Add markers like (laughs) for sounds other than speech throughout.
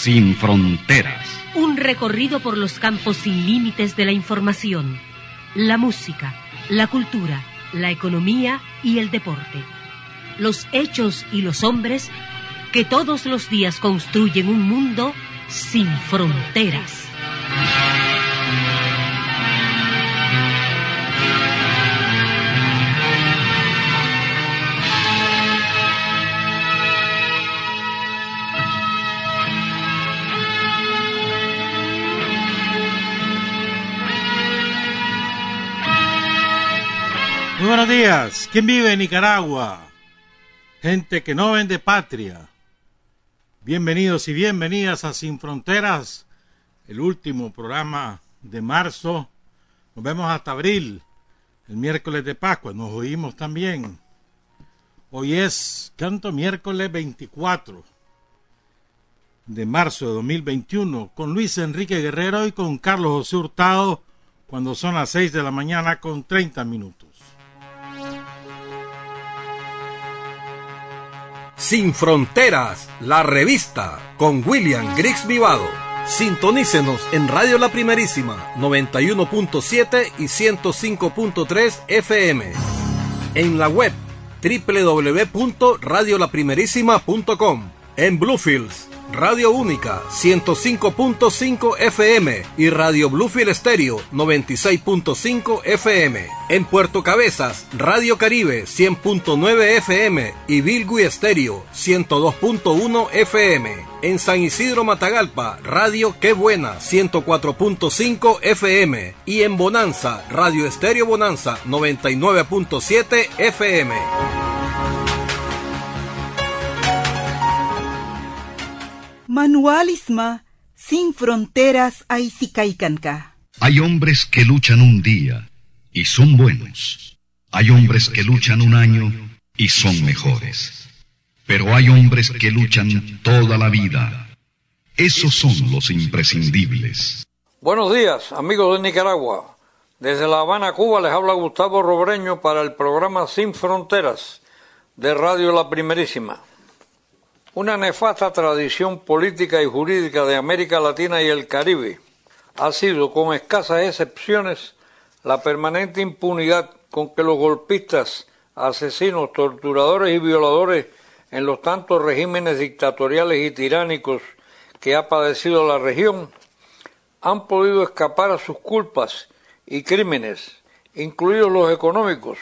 Sin fronteras. Un recorrido por los campos sin límites de la información, la música, la cultura, la economía y el deporte. Los hechos y los hombres que todos los días construyen un mundo sin fronteras. Buenos días. ¿Quién vive en Nicaragua? Gente que no vende patria. Bienvenidos y bienvenidas a Sin Fronteras, el último programa de marzo. Nos vemos hasta abril, el miércoles de Pascua. Nos oímos también. Hoy es, canto, miércoles 24 de marzo de 2021, con Luis Enrique Guerrero y con Carlos José Hurtado, cuando son las 6 de la mañana con 30 minutos. Sin Fronteras, la revista, con William Griggs Vivado. Sintonícenos en Radio La Primerísima, 91.7 y 105.3 FM. En la web, www.radiolaprimerísima.com. En Bluefields, Radio Única 105.5 FM y Radio Bluefield Estéreo 96.5 FM. En Puerto Cabezas, Radio Caribe 100.9 FM y Bilgui Estéreo 102.1 FM. En San Isidro Matagalpa, Radio Qué Buena 104.5 FM y en Bonanza, Radio Estéreo Bonanza 99.7 FM. Manualisma sin fronteras Aizicaicanca. Hay hombres que luchan un día y son buenos. Hay hombres que luchan un año y son mejores. Pero hay hombres que luchan toda la vida. Esos son los imprescindibles. Buenos días, amigos de Nicaragua. Desde La Habana, Cuba, les habla Gustavo Robreño para el programa Sin Fronteras de Radio La Primerísima. Una nefasta tradición política y jurídica de América Latina y el Caribe. Ha sido, con escasas excepciones, la permanente impunidad con que los golpistas, asesinos, torturadores y violadores en los tantos regímenes dictatoriales y tiránicos que ha padecido la región han podido escapar a sus culpas y crímenes, incluidos los económicos,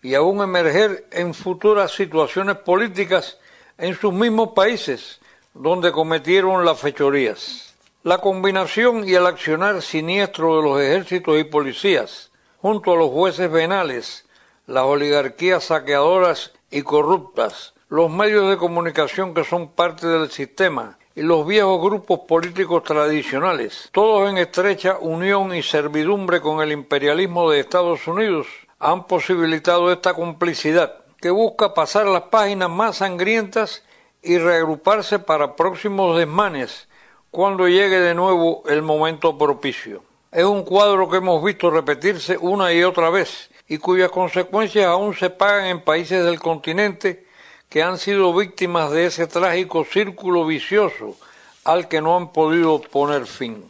y aún emerger en futuras situaciones políticas en sus mismos países donde cometieron las fechorías. La combinación y el accionar siniestro de los ejércitos y policías, junto a los jueces penales, las oligarquías saqueadoras y corruptas, los medios de comunicación que son parte del sistema y los viejos grupos políticos tradicionales, todos en estrecha unión y servidumbre con el imperialismo de Estados Unidos, han posibilitado esta complicidad que busca pasar las páginas más sangrientas y reagruparse para próximos desmanes cuando llegue de nuevo el momento propicio. Es un cuadro que hemos visto repetirse una y otra vez y cuyas consecuencias aún se pagan en países del continente que han sido víctimas de ese trágico círculo vicioso al que no han podido poner fin.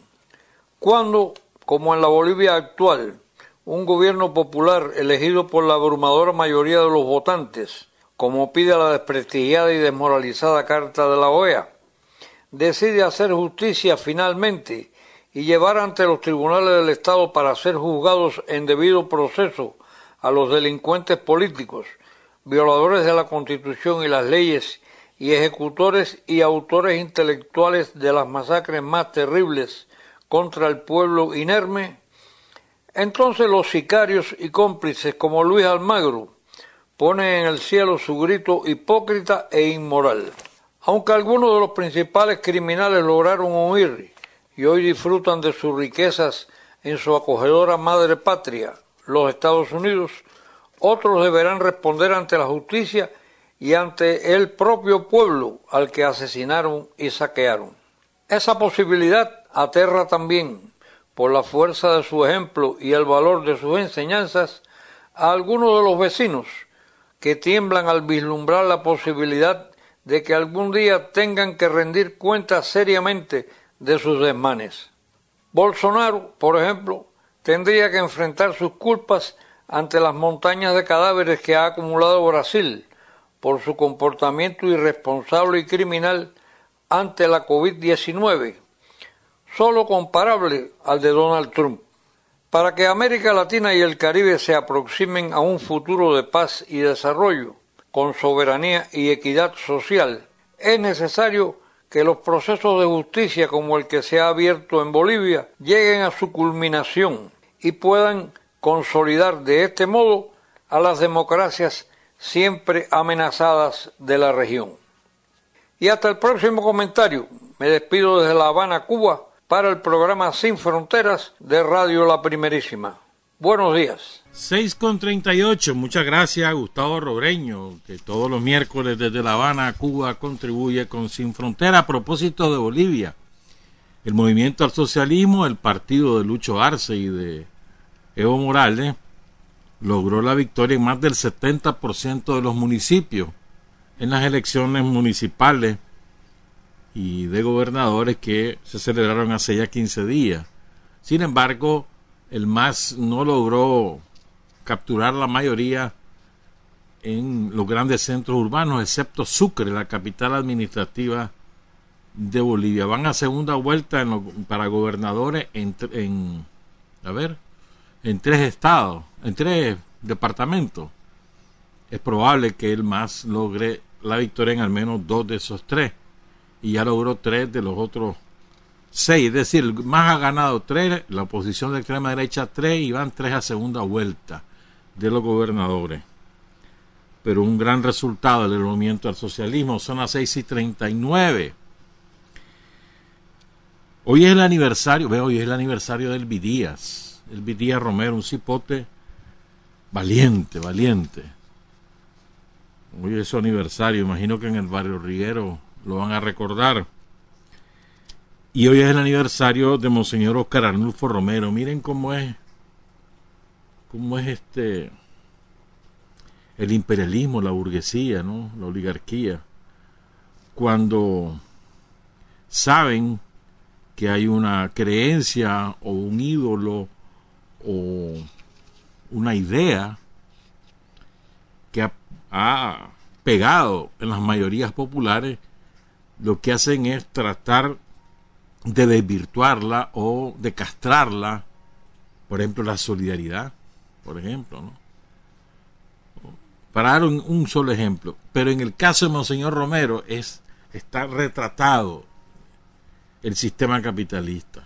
Cuando, como en la Bolivia actual, un gobierno popular elegido por la abrumadora mayoría de los votantes, como pide la desprestigiada y desmoralizada Carta de la OEA, decide hacer justicia finalmente y llevar ante los tribunales del Estado para ser juzgados en debido proceso a los delincuentes políticos, violadores de la Constitución y las leyes y ejecutores y autores intelectuales de las masacres más terribles contra el pueblo inerme, entonces los sicarios y cómplices como Luis Almagro ponen en el cielo su grito hipócrita e inmoral. Aunque algunos de los principales criminales lograron huir y hoy disfrutan de sus riquezas en su acogedora madre patria, los Estados Unidos, otros deberán responder ante la justicia y ante el propio pueblo al que asesinaron y saquearon. Esa posibilidad aterra también, por la fuerza de su ejemplo y el valor de sus enseñanzas, a algunos de los vecinos que tiemblan al vislumbrar la posibilidad de que algún día tengan que rendir cuentas seriamente de sus desmanes. Bolsonaro, por ejemplo, tendría que enfrentar sus culpas ante las montañas de cadáveres que ha acumulado Brasil por su comportamiento irresponsable y criminal ante la COVID-19, solo comparable al de Donald Trump. Para que América Latina y el Caribe se aproximen a un futuro de paz y desarrollo, con soberanía y equidad social, es necesario que los procesos de justicia como el que se ha abierto en Bolivia lleguen a su culminación y puedan consolidar de este modo a las democracias siempre amenazadas de la región. Y hasta el próximo comentario. Me despido desde La Habana, Cuba, para el programa Sin Fronteras de Radio La Primerísima. Buenos días. 6 con 38. Muchas gracias Gustavo Robreño, que todos los miércoles desde La Habana, Cuba, contribuye con Sin Frontera a propósito de Bolivia. El movimiento al socialismo, el partido de Lucho Arce y de Evo Morales, logró la victoria en más del 70% de los municipios en las elecciones municipales y de gobernadores que se celebraron hace ya 15 días. Sin embargo, el MAS no logró capturar la mayoría en los grandes centros urbanos, excepto Sucre, la capital administrativa de Bolivia. Van a segunda vuelta para gobernadores en, en, a ver, en tres estados, en tres departamentos. Es probable que el MAS logre la victoria en al menos dos de esos tres y ya logró tres de los otros seis. Es decir, más ha ganado tres, la oposición de extrema derecha tres y van tres a segunda vuelta de los gobernadores. Pero un gran resultado del movimiento al socialismo son las seis y treinta y nueve. Hoy es el aniversario, veo, hoy es el aniversario del Vidías, el Vidías Romero, un cipote valiente, valiente. Hoy es su aniversario, imagino que en el barrio Riguero lo van a recordar. Y hoy es el aniversario de Monseñor Oscar Arnulfo Romero. Miren cómo es, cómo es este, el imperialismo, la burguesía, ¿no? la oligarquía. Cuando saben que hay una creencia o un ídolo o una idea que ha pegado en las mayorías populares, lo que hacen es tratar de desvirtuarla o de castrarla, por ejemplo, la solidaridad, por ejemplo, ¿no? Para dar un, solo ejemplo, pero en el caso de Monseñor Romero es, está retratado el sistema capitalista.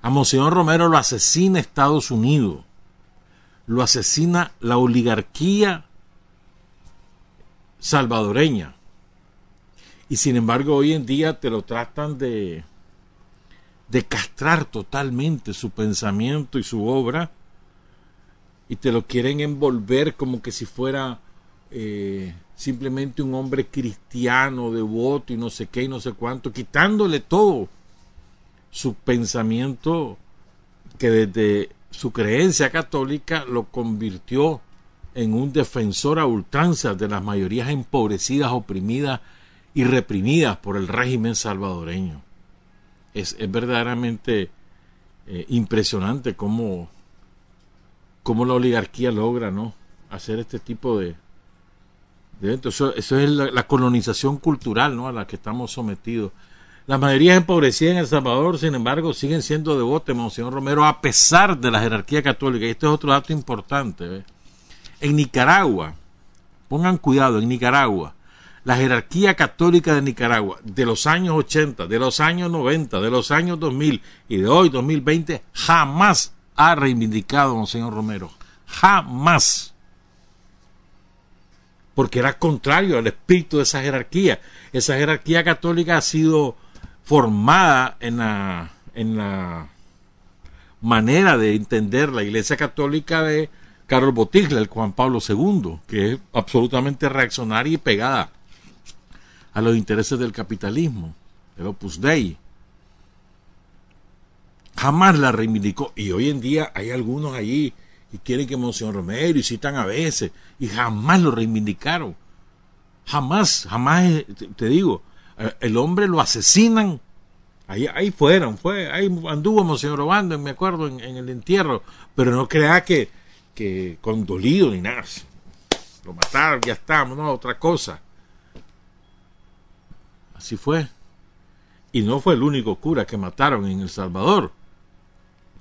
A Monseñor Romero lo asesina Estados Unidos, lo asesina la oligarquía salvadoreña. Y sin embargo hoy en día te lo tratan de, de castrar totalmente su pensamiento y su obra y te lo quieren envolver como que si fuera eh, simplemente un hombre cristiano, devoto y no sé qué y no sé cuánto, quitándole todo su pensamiento que desde su creencia católica lo convirtió en un defensor a ultranza de las mayorías empobrecidas, oprimidas y reprimidas por el régimen salvadoreño. Es, verdaderamente eh, impresionante cómo, cómo, la oligarquía logra ¿no? hacer este tipo de, eventos. Eso, es la, colonización cultural ¿no? a la que estamos sometidos. Las mayorías empobrecidas en El Salvador, sin embargo, siguen siendo devotas, Monseñor Romero, a pesar de la jerarquía católica. Y este es otro dato importante. En Nicaragua, pongan cuidado, en Nicaragua, la jerarquía católica de Nicaragua de los años 80, de los años 90, de los años 2000 y de hoy 2020 jamás ha reivindicado a Monseñor Romero. Jamás. Porque era contrario al espíritu de esa jerarquía. Esa jerarquía católica ha sido formada en la, en la manera de entender la Iglesia Católica de Carlos Botigla, el Juan Pablo II, que es absolutamente reaccionaria y pegada a los intereses del capitalismo, el Opus Dei. Jamás la reivindicó. Y hoy en día hay algunos allí y quieren que Monseñor Romero y citan a veces y jamás lo reivindicaron. Jamás, jamás, eh, te digo, eh, el hombre lo asesinan. Ahí, ahí fueron, fue, ahí anduvo Monseñor Obando, me acuerdo, en, el entierro, pero no crea que, que condolido ni nada. Lo mataron, ya estamos, no, otra cosa. Así fue. Y no fue el único cura que mataron en El Salvador.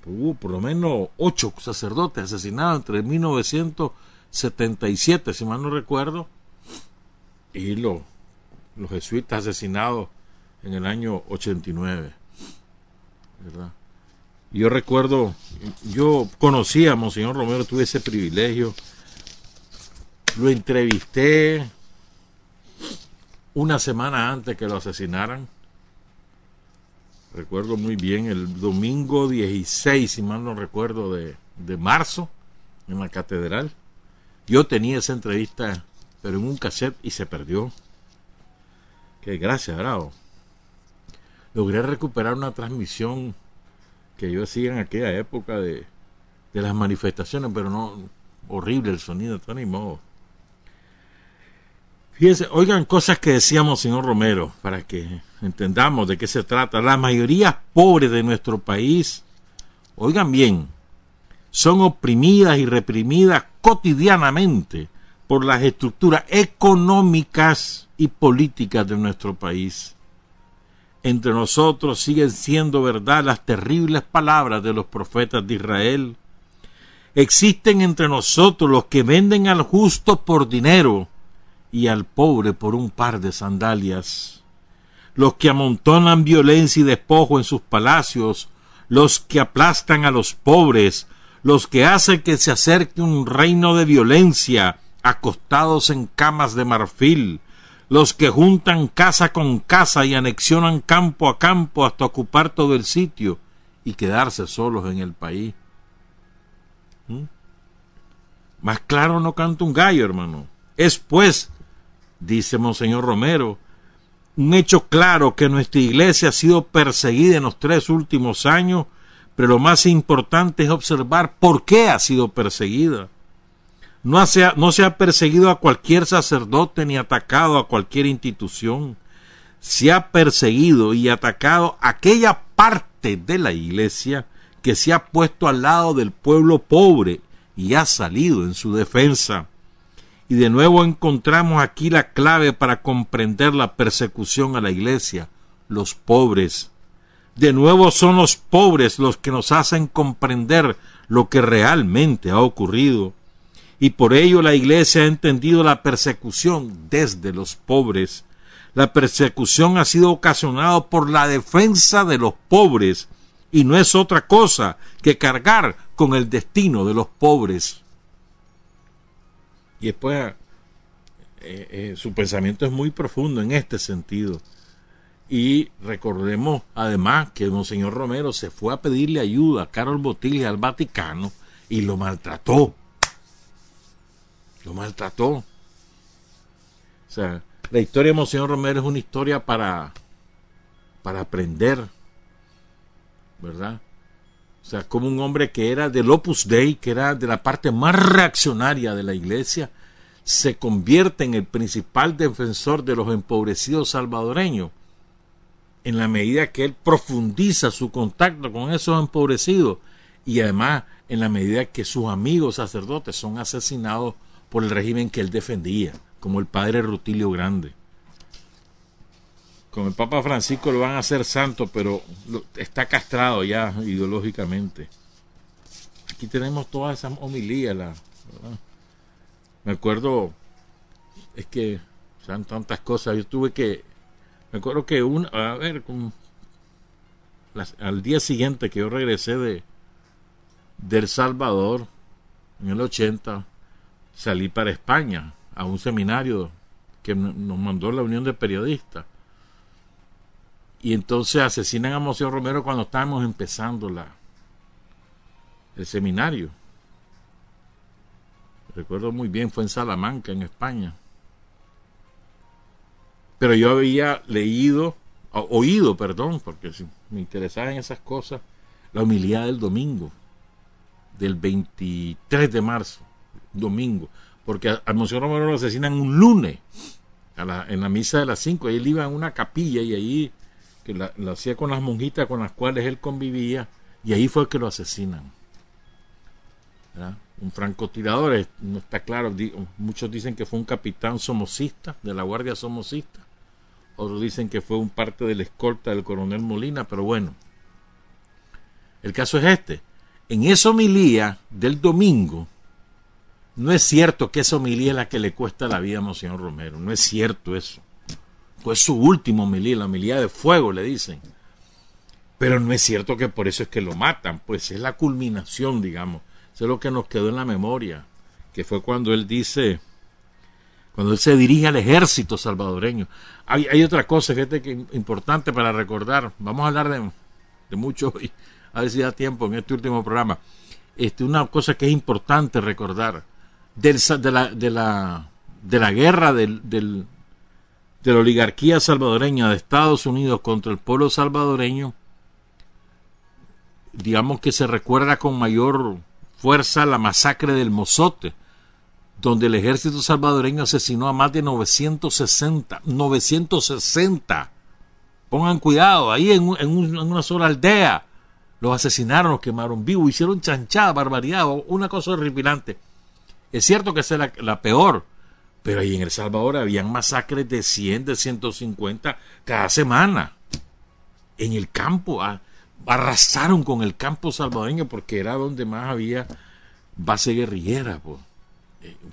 Hubo por lo menos ocho sacerdotes asesinados entre 1977, si mal no recuerdo, y los, los jesuitas asesinados en el año 89. ¿verdad? Yo recuerdo, yo conocía a Monseñor Romero, tuve ese privilegio, lo entrevisté una semana antes que lo asesinaran. Recuerdo muy bien el domingo 16, si mal no recuerdo, de, de marzo, en la catedral. Yo tenía esa entrevista, pero en un cassette y se perdió. Que gracias, bravo. Logré recuperar una transmisión que yo hacía en aquella época de, de las manifestaciones, pero no horrible el sonido, de ni modo. Fíjense, oigan cosas que decíamos, señor Romero, para que entendamos de qué se trata. La mayoría pobre de nuestro país, oigan bien, son oprimidas y reprimidas cotidianamente por las estructuras económicas y políticas de nuestro país. Entre nosotros siguen siendo verdad las terribles palabras de los profetas de Israel. Existen entre nosotros los que venden al justo por dinero y al pobre por un par de sandalias, los que amontonan violencia y despojo en sus palacios, los que aplastan a los pobres, los que hacen que se acerque un reino de violencia, acostados en camas de marfil, los que juntan casa con casa y anexionan campo a campo hasta ocupar todo el sitio y quedarse solos en el país. ¿Mm? Más claro no canta un gallo, hermano. Es pues dice Monseñor Romero, un hecho claro que nuestra iglesia ha sido perseguida en los tres últimos años, pero lo más importante es observar por qué ha sido perseguida. No, no se ha perseguido a cualquier sacerdote ni atacado a cualquier institución. Se ha perseguido y atacado aquella parte de la iglesia que se ha puesto al lado del pueblo pobre y ha salido en su defensa. Y de nuevo encontramos aquí la clave para comprender la persecución a la iglesia, los pobres. De nuevo son los pobres los que nos hacen comprender lo que realmente ha ocurrido. Y por ello la iglesia ha entendido la persecución desde los pobres. La persecución ha sido ocasionada por la defensa de los pobres y no es otra cosa que cargar con el destino de los pobres. Y después eh, eh, su pensamiento es muy profundo en este sentido. Y recordemos además que Monseñor Romero se fue a pedirle ayuda a Carol Botilli al Vaticano y lo maltrató. Lo maltrató. O sea, la historia de Monseñor Romero es una historia para, para aprender, ¿verdad? O sea, como un hombre que era del Opus Dei, que era de la parte más reaccionaria de la iglesia, se convierte en el principal defensor de los empobrecidos salvadoreños, en la medida que él profundiza su contacto con esos empobrecidos y además en la medida que sus amigos sacerdotes son asesinados por el régimen que él defendía, como el padre Rutilio Grande. Con el Papa Francisco lo van a hacer santo, pero está castrado ya ideológicamente. Aquí tenemos todas esas homilías. La, me acuerdo, es que sean tantas cosas. Yo tuve que, me acuerdo que un, a ver, al día siguiente que yo regresé de, de El Salvador, en el 80, salí para España a un seminario que nos mandó la Unión de Periodistas Y entonces asesinan a Monseñor Romero cuando estábamos empezando la, el seminario. Recuerdo muy bien, fue en Salamanca, en España. Pero yo había leído, oído, perdón, porque me interesaba en esas cosas, la humildad del domingo, del 23 de marzo, domingo, porque a, Monseñor Romero lo asesinan un lunes, en la misa de las 5, él iba a una capilla y ahí, que la, hacía con las monjitas con las cuales él convivía, y ahí fue que lo asesinan. Un francotirador, no está claro, muchos dicen que fue un capitán somocista, de la Guardia Somocista, otros dicen que fue un parte de la escolta del coronel Molina, pero bueno, el caso es este. En esa homilía del domingo, no es cierto que esa homilía es la que le cuesta la vida a Monseñor Romero. No es cierto eso. Fue su último homilía, la homilía de fuego, le dicen. Pero no es cierto que por eso es que lo matan. Pues es la culminación, digamos. Eso es lo que nos quedó en la memoria. Que fue cuando él dice, cuando él se dirige al ejército salvadoreño. Hay, hay otra cosa, gente, que importante para recordar. Vamos a hablar de, mucho hoy a ver si da tiempo en este último programa. Este, una cosa que es importante recordar del, de, la, de, la, de la guerra del, de la oligarquía salvadoreña de Estados Unidos contra el pueblo salvadoreño, digamos que se recuerda con mayor fuerza la masacre del Mozote, donde el ejército salvadoreño asesinó a más de 960, 960. Pongan cuidado, ahí en, en una sola aldea los asesinaron, los quemaron vivos, hicieron chanchada, barbaridad, una cosa horripilante. Es cierto que es la, peor, pero ahí en El Salvador habían masacres de 100, de 150 cada semana. En el campo, arrasaron con el campo salvadoreño porque era donde más había base guerrillera. Pues.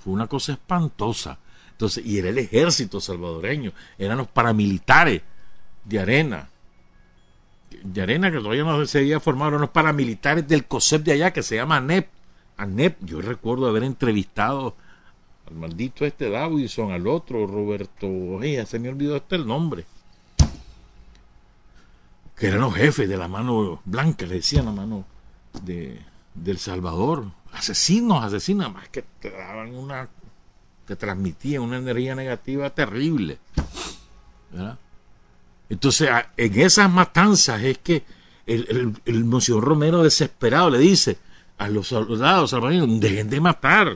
Fue una cosa espantosa. Entonces, y era el ejército salvadoreño, eran los paramilitares de arena de arena que todavía no se había formado, unos paramilitares del COSEP de allá que se llama ANEP. ANEP, yo recuerdo haber entrevistado al maldito este Davidson, al otro, Roberto, oye, se me olvidó este el nombre. Que eran los jefes de la mano blanca, le decían la mano de, del Salvador. Asesinos, asesinos, más que te daban una, te transmitían una energía negativa terrible. Entonces, en esas matanzas es que el, el, Monseñor Romero desesperado le dice a los soldados salvadoreños, dejen de matar.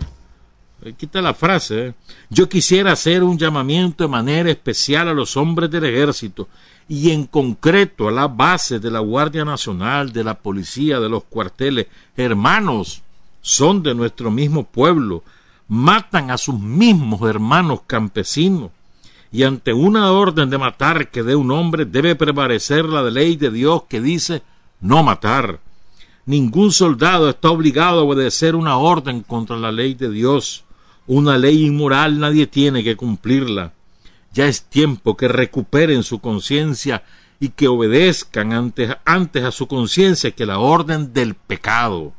Quita la frase. ¿eh? Yo quisiera hacer un llamamiento de manera especial a los hombres del ejército y en concreto a la base de la Guardia Nacional, de la policía, de los cuarteles. Hermanos, son de nuestro mismo pueblo, matan a sus mismos hermanos campesinos y ante una orden de matar que dé un hombre debe prevalecer la ley de Dios que dice no matar. Ningún soldado está obligado a obedecer una orden contra la ley de Dios. Una ley inmoral nadie tiene que cumplirla. Ya es tiempo que recuperen su conciencia y que obedezcan antes, antes a su conciencia que la orden del pecado.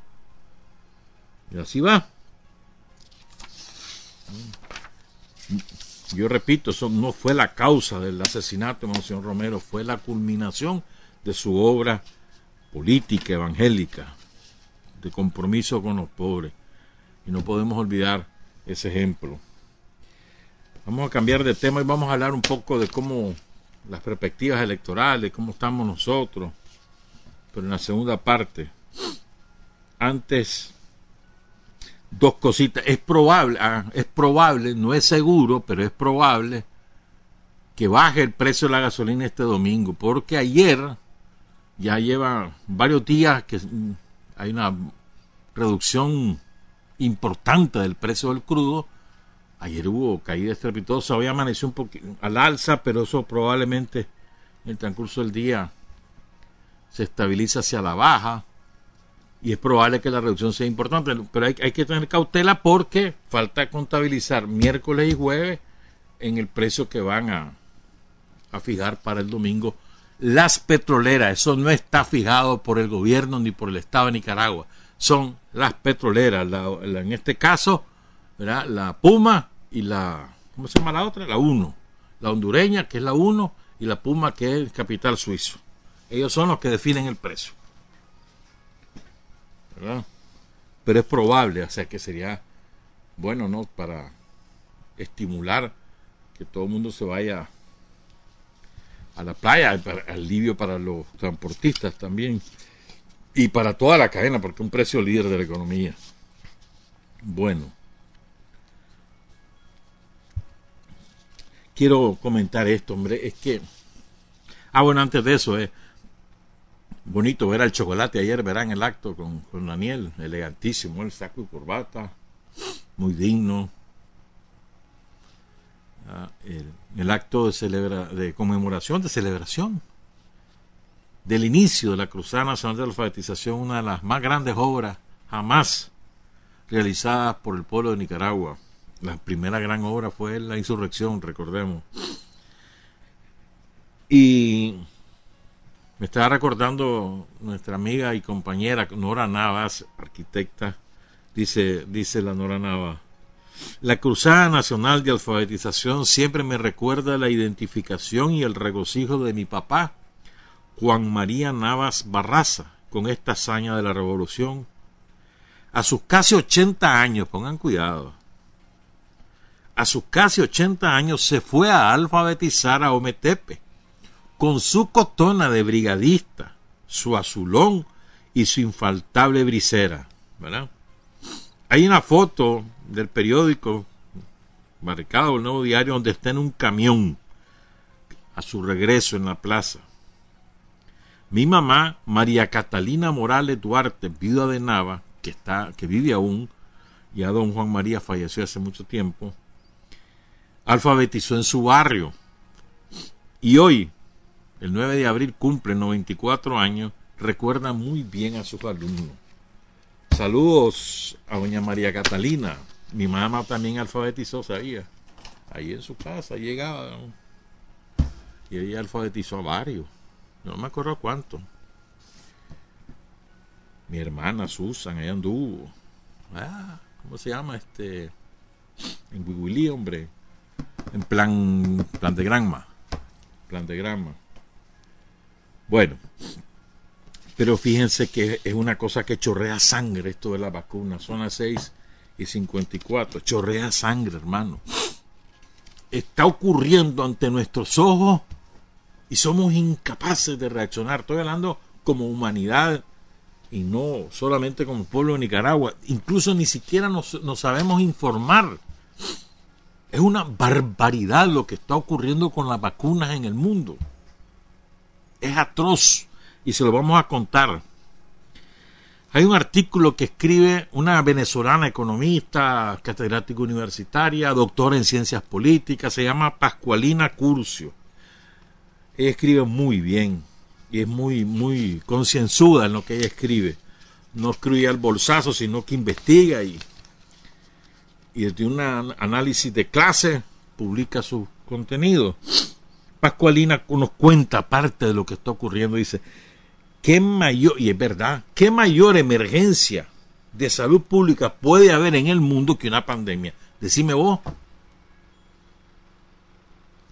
Y así va. Yo repito, eso no fue la causa del asesinato de Monseñor Romero, fue la culminación de su obra política, evangélica, de compromiso con los pobres. Y no podemos olvidar ese ejemplo. Vamos a cambiar de tema y vamos a hablar un poco de cómo las perspectivas electorales, cómo estamos nosotros. Pero en la segunda parte, antes dos cositas. Es probable, ah, es probable, no es seguro, pero es probable que baje el precio de la gasolina este domingo, porque ayer ya lleva varios días que hay una reducción importante del precio del crudo. Ayer hubo caída estrepitosa, hoy amaneció un poquito al alza, pero eso probablemente en el transcurso del día se estabiliza hacia la baja y es probable que la reducción sea importante, pero hay, que tener cautela porque falta contabilizar miércoles y jueves en el precio que van a, a fijar para el domingo las petroleras. Eso no está fijado por el gobierno ni por el Estado de Nicaragua. Son las petroleras. en este caso, la Puma y la. ¿Cómo se llama la otra? La 1. La hondureña, que es la 1, y la Puma, que es el capital suizo. Ellos son los que definen el precio. ¿Verdad? Pero es probable, o sea que sería bueno, ¿no? Para estimular que todo el mundo se vaya a la playa, alivio para los transportistas también y para toda la cadena, porque un precio líder de la economía. Bueno, quiero comentar esto, hombre, es que, ah, bueno, antes de eso, es eh, bonito ver al chocolate ayer, verán el acto con, con Daniel, elegantísimo, el saco y corbata, muy digno. Ah, el, acto de, celebra, de conmemoración, de celebración del inicio de la Cruzada Nacional de Alfabetización, una de las más grandes obras jamás realizadas por el pueblo de Nicaragua. La primera gran obra fue la insurrección, recordemos. Y me estaba recordando nuestra amiga y compañera Nora Navas, arquitecta, dice, dice la Nora Navas. La Cruzada Nacional de Alfabetización siempre me recuerda la identificación y el regocijo de mi papá, Juan María Navas Barraza, con esta hazaña de la revolución. A sus casi 80 años, pongan cuidado, a sus casi 80 años se fue a alfabetizar a Ometepe, con su cotona de brigadista, su azulón y su infaltable brisera. ¿verdad? Hay una foto del periódico marcado el nuevo diario donde está en un camión a su regreso en la plaza. Mi mamá, María Catalina Morales Duarte, viuda de Nava, que, está, que vive aún, ya don Juan María falleció hace mucho tiempo, alfabetizó en su barrio. Y hoy, el 9 de abril, cumple 94 años, recuerda muy bien a sus alumnos. Saludos a doña María Catalina. Mi mamá también alfabetizó, sabía. Ahí en su casa llegaba. Y ella alfabetizó a varios. No me acuerdo cuánto. Mi hermana Susan, ella anduvo. Ah, ¿cómo se llama? Este. En Wiwili, hombre. En plan. Plan de granma. Plan de granma. Bueno. Pero fíjense que es una cosa que chorrea sangre esto de la vacuna. Son las 6 y 54. Chorrea sangre, hermano. Está ocurriendo ante nuestros ojos y somos incapaces de reaccionar. Estoy hablando como humanidad y no solamente como pueblo de Nicaragua. Incluso ni siquiera nos, nos sabemos informar. Es una barbaridad lo que está ocurriendo con las vacunas en el mundo. Es atroz y se lo vamos a contar. Hay un artículo que escribe una venezolana economista, catedrática universitaria, doctora en ciencias políticas, se llama Pascualina Curcio. Ella escribe muy bien y es muy, muy concienzuda en lo que ella escribe. No escribe al bolsazo, sino que investiga y, y desde un análisis de clase publica su contenido. Pascualina nos cuenta parte de lo que está ocurriendo. Dice, ¿qué mayor, y es verdad, qué mayor emergencia de salud pública puede haber en el mundo que una pandemia? Decime vos.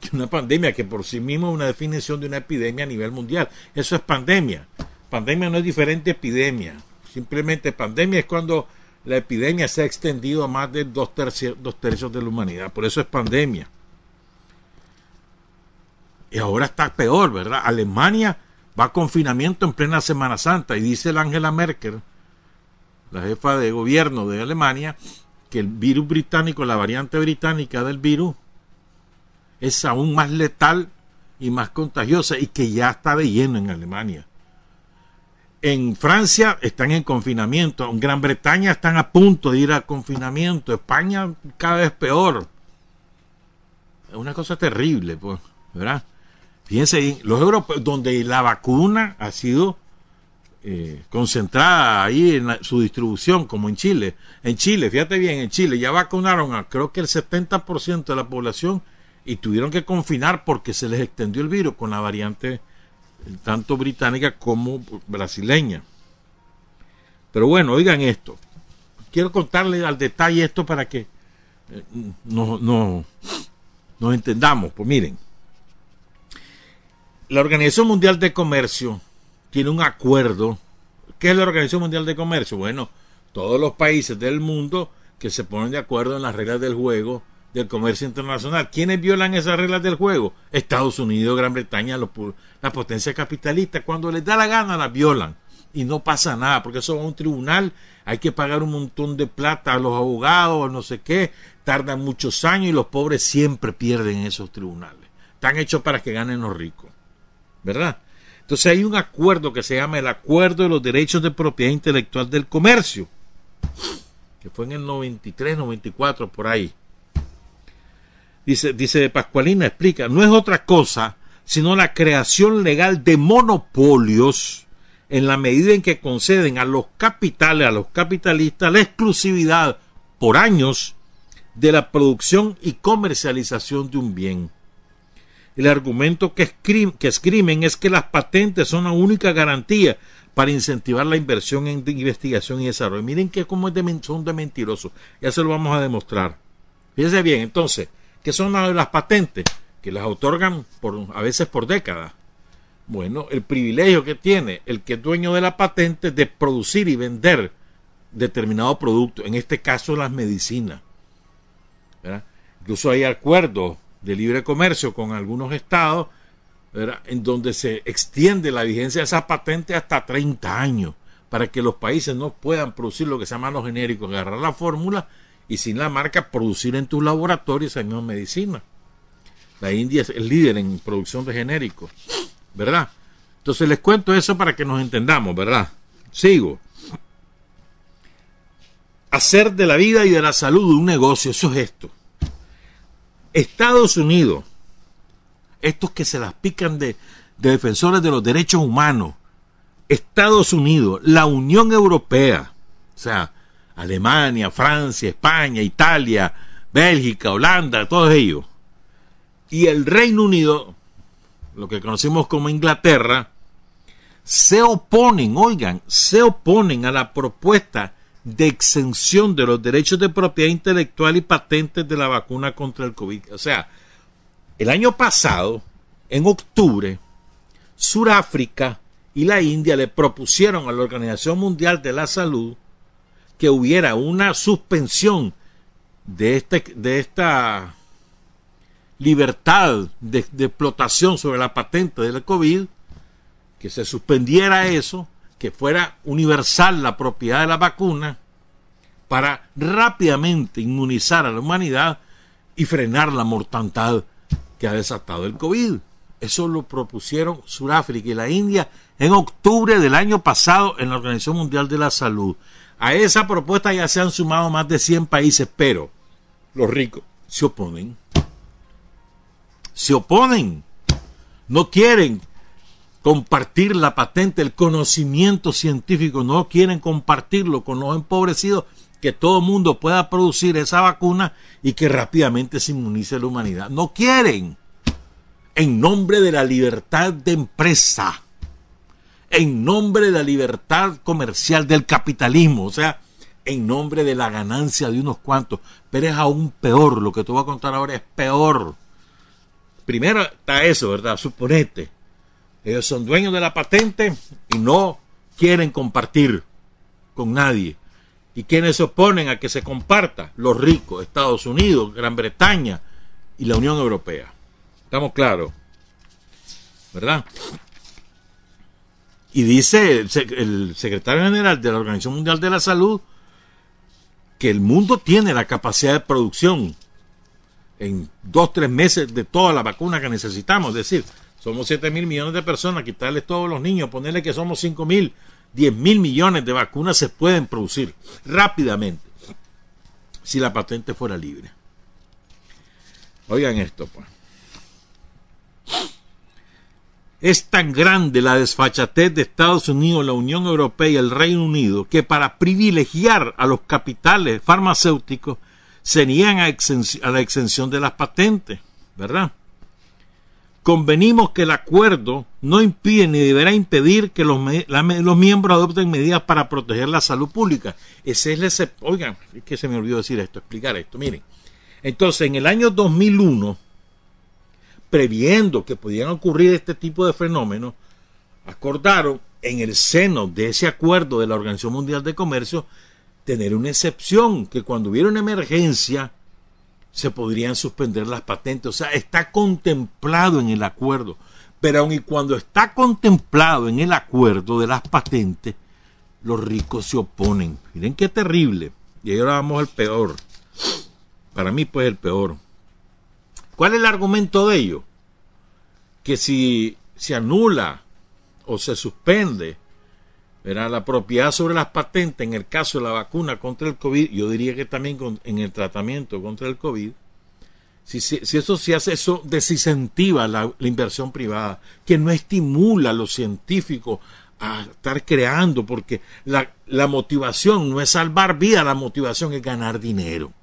(laughs) Una pandemia que por sí misma es una definición de una epidemia a nivel mundial. Eso es pandemia. Pandemia no es diferente a epidemia. Simplemente pandemia es cuando la epidemia se ha extendido a más de dos tercios, dos tercios de la humanidad. Por eso es pandemia. Y ahora está peor, ¿verdad? Alemania va a confinamiento en plena Semana Santa y dice la Angela Merkel, la jefa de gobierno de Alemania, que el virus británico, la variante británica del virus, es aún más letal y más contagiosa y que ya está de lleno en Alemania. En Francia están en confinamiento, en Gran Bretaña están a punto de ir a confinamiento, España cada vez peor. Es una cosa terrible, pues, ¿verdad? Fíjense, los europeos, donde la vacuna ha sido eh, concentrada ahí en su distribución, como en Chile. En Chile, fíjate bien, en Chile ya vacunaron a creo que el 70% de la población y tuvieron que confinar porque se les extendió el virus con la variante eh, tanto británica como brasileña. Pero bueno, oigan esto. Quiero contarles al detalle esto para que eh, nos entendamos. Pues miren, la Organización Mundial de Comercio tiene un acuerdo. ¿Qué es la Organización Mundial de Comercio? Bueno, todos los países del mundo que se ponen de acuerdo en las reglas del juego del comercio internacional. ¿Quiénes violan esas reglas del juego? Estados Unidos, Gran Bretaña, los, las potencias capitalistas. Cuando les da la gana las violan y no pasa nada, porque eso va a un tribunal, hay que pagar un montón de plata a los abogados, no sé qué, tardan muchos años y los pobres siempre pierden en esos tribunales. Están hechos para que ganen los ricos, ¿verdad? Entonces hay un acuerdo que se llama el Acuerdo de los Derechos de Propiedad Intelectual del Comercio, que fue en el 93, 94, por ahí. Dice, dice Pascualina, explica, no es otra cosa sino la creación legal de monopolios en la medida en que conceden a los capitales, a los capitalistas, la exclusividad por años de la producción y comercialización de un bien. El argumento que, escriben es que las patentes son la única garantía para incentivar la inversión en investigación y desarrollo. Miren que como es de, son de mentirosos. Ya se lo vamos a demostrar. Fíjense bien, entonces, ¿qué son las patentes? Que las otorgan a veces por décadas. Bueno, el privilegio que tiene el que es dueño de la patente de producir y vender determinado producto, en este caso las medicinas. Incluso hay acuerdos de libre comercio con algunos estados en donde se extiende la vigencia de esa patente hasta 30 años para que los países no puedan producir lo que se llama los genéricos, agarrar la fórmula y sin la marca producir en tus laboratorios esa misma medicina. La India es el líder en producción de genéricos. ¿verdad? Entonces les cuento eso para que nos entendamos, ¿verdad? Sigo. Hacer de la vida y de la salud un negocio, eso es esto. Estados Unidos, estos que se las pican de, de defensores de los derechos humanos, Estados Unidos, la Unión Europea, o sea, Alemania, Francia, España, Italia, Bélgica, Holanda, todos ellos, y el Reino Unido, lo que conocemos como Inglaterra, se oponen, oigan, se oponen a la propuesta de exención de los derechos de propiedad intelectual y patentes de la vacuna contra el COVID. O sea, el año pasado, en octubre, Sudáfrica y la India le propusieron a la Organización Mundial de la Salud que hubiera una suspensión de, este, de esta libertad de, explotación sobre la patente del COVID, que se suspendiera eso, que fuera universal la propiedad de la vacuna, para rápidamente inmunizar a la humanidad y frenar la mortandad que ha desatado el COVID. Eso lo propusieron Sudáfrica y la India en octubre del año pasado en la Organización Mundial de la Salud. A esa propuesta ya se han sumado más de 100 países, pero los ricos. se oponen. Se oponen, no quieren compartir la patente, el conocimiento científico, no quieren compartirlo con los empobrecidos, que todo el mundo pueda producir esa vacuna y que rápidamente se inmunice la humanidad. No quieren, en nombre de la libertad de empresa, en nombre de la libertad comercial del capitalismo, o sea, en nombre de la ganancia de unos cuantos. Pero es aún peor, lo que te voy a contar ahora es peor primero está eso, ¿verdad? Suponete. Ellos son dueños de la patente y no quieren compartir con nadie. ¿Y quiénes se oponen a que se comparta? Los ricos, Estados Unidos, Gran Bretaña y la Unión Europea. ¿Estamos claros? ¿Verdad? Y dice el, secretario general de la Organización Mundial de la Salud que el mundo tiene la capacidad de producción en dos, tres meses de toda la vacuna que necesitamos. Es decir, somos 7 mil millones de personas, quitarles todos los niños, ponerle que somos 5 mil, 10 mil millones de vacunas se pueden producir rápidamente si la patente fuera libre. Oigan esto, pues. Es tan grande la desfachatez de Estados Unidos, la Unión Europea y el Reino Unido que para privilegiar a los capitales farmacéuticos se a, la exención de las patentes, ¿verdad? Convenimos que el acuerdo no impide ni deberá impedir que los, los miembros adopten medidas para proteger la salud pública. Ese es el... Oigan, es que se me olvidó decir esto, explicar esto. Miren, entonces en el año 2001, previendo que podían ocurrir este tipo de fenómenos, acordaron en el seno de ese acuerdo de la Organización Mundial de Comercio tener una excepción, que cuando hubiera una emergencia se podrían suspender las patentes. O sea, está contemplado en el acuerdo. Pero aun y cuando está contemplado en el acuerdo de las patentes, los ricos se oponen. Miren qué terrible. Y ahora vamos al peor. Para mí, pues, el peor. ¿Cuál es el argumento de ello? Que si se anula o se suspende la propiedad sobre las patentes en el caso de la vacuna contra el COVID, yo diría que también en el tratamiento contra el COVID, si, eso se hace, eso desincentiva la, inversión privada, que no estimula a los científicos a estar creando, porque la, la motivación no es salvar vida, la motivación es ganar dinero.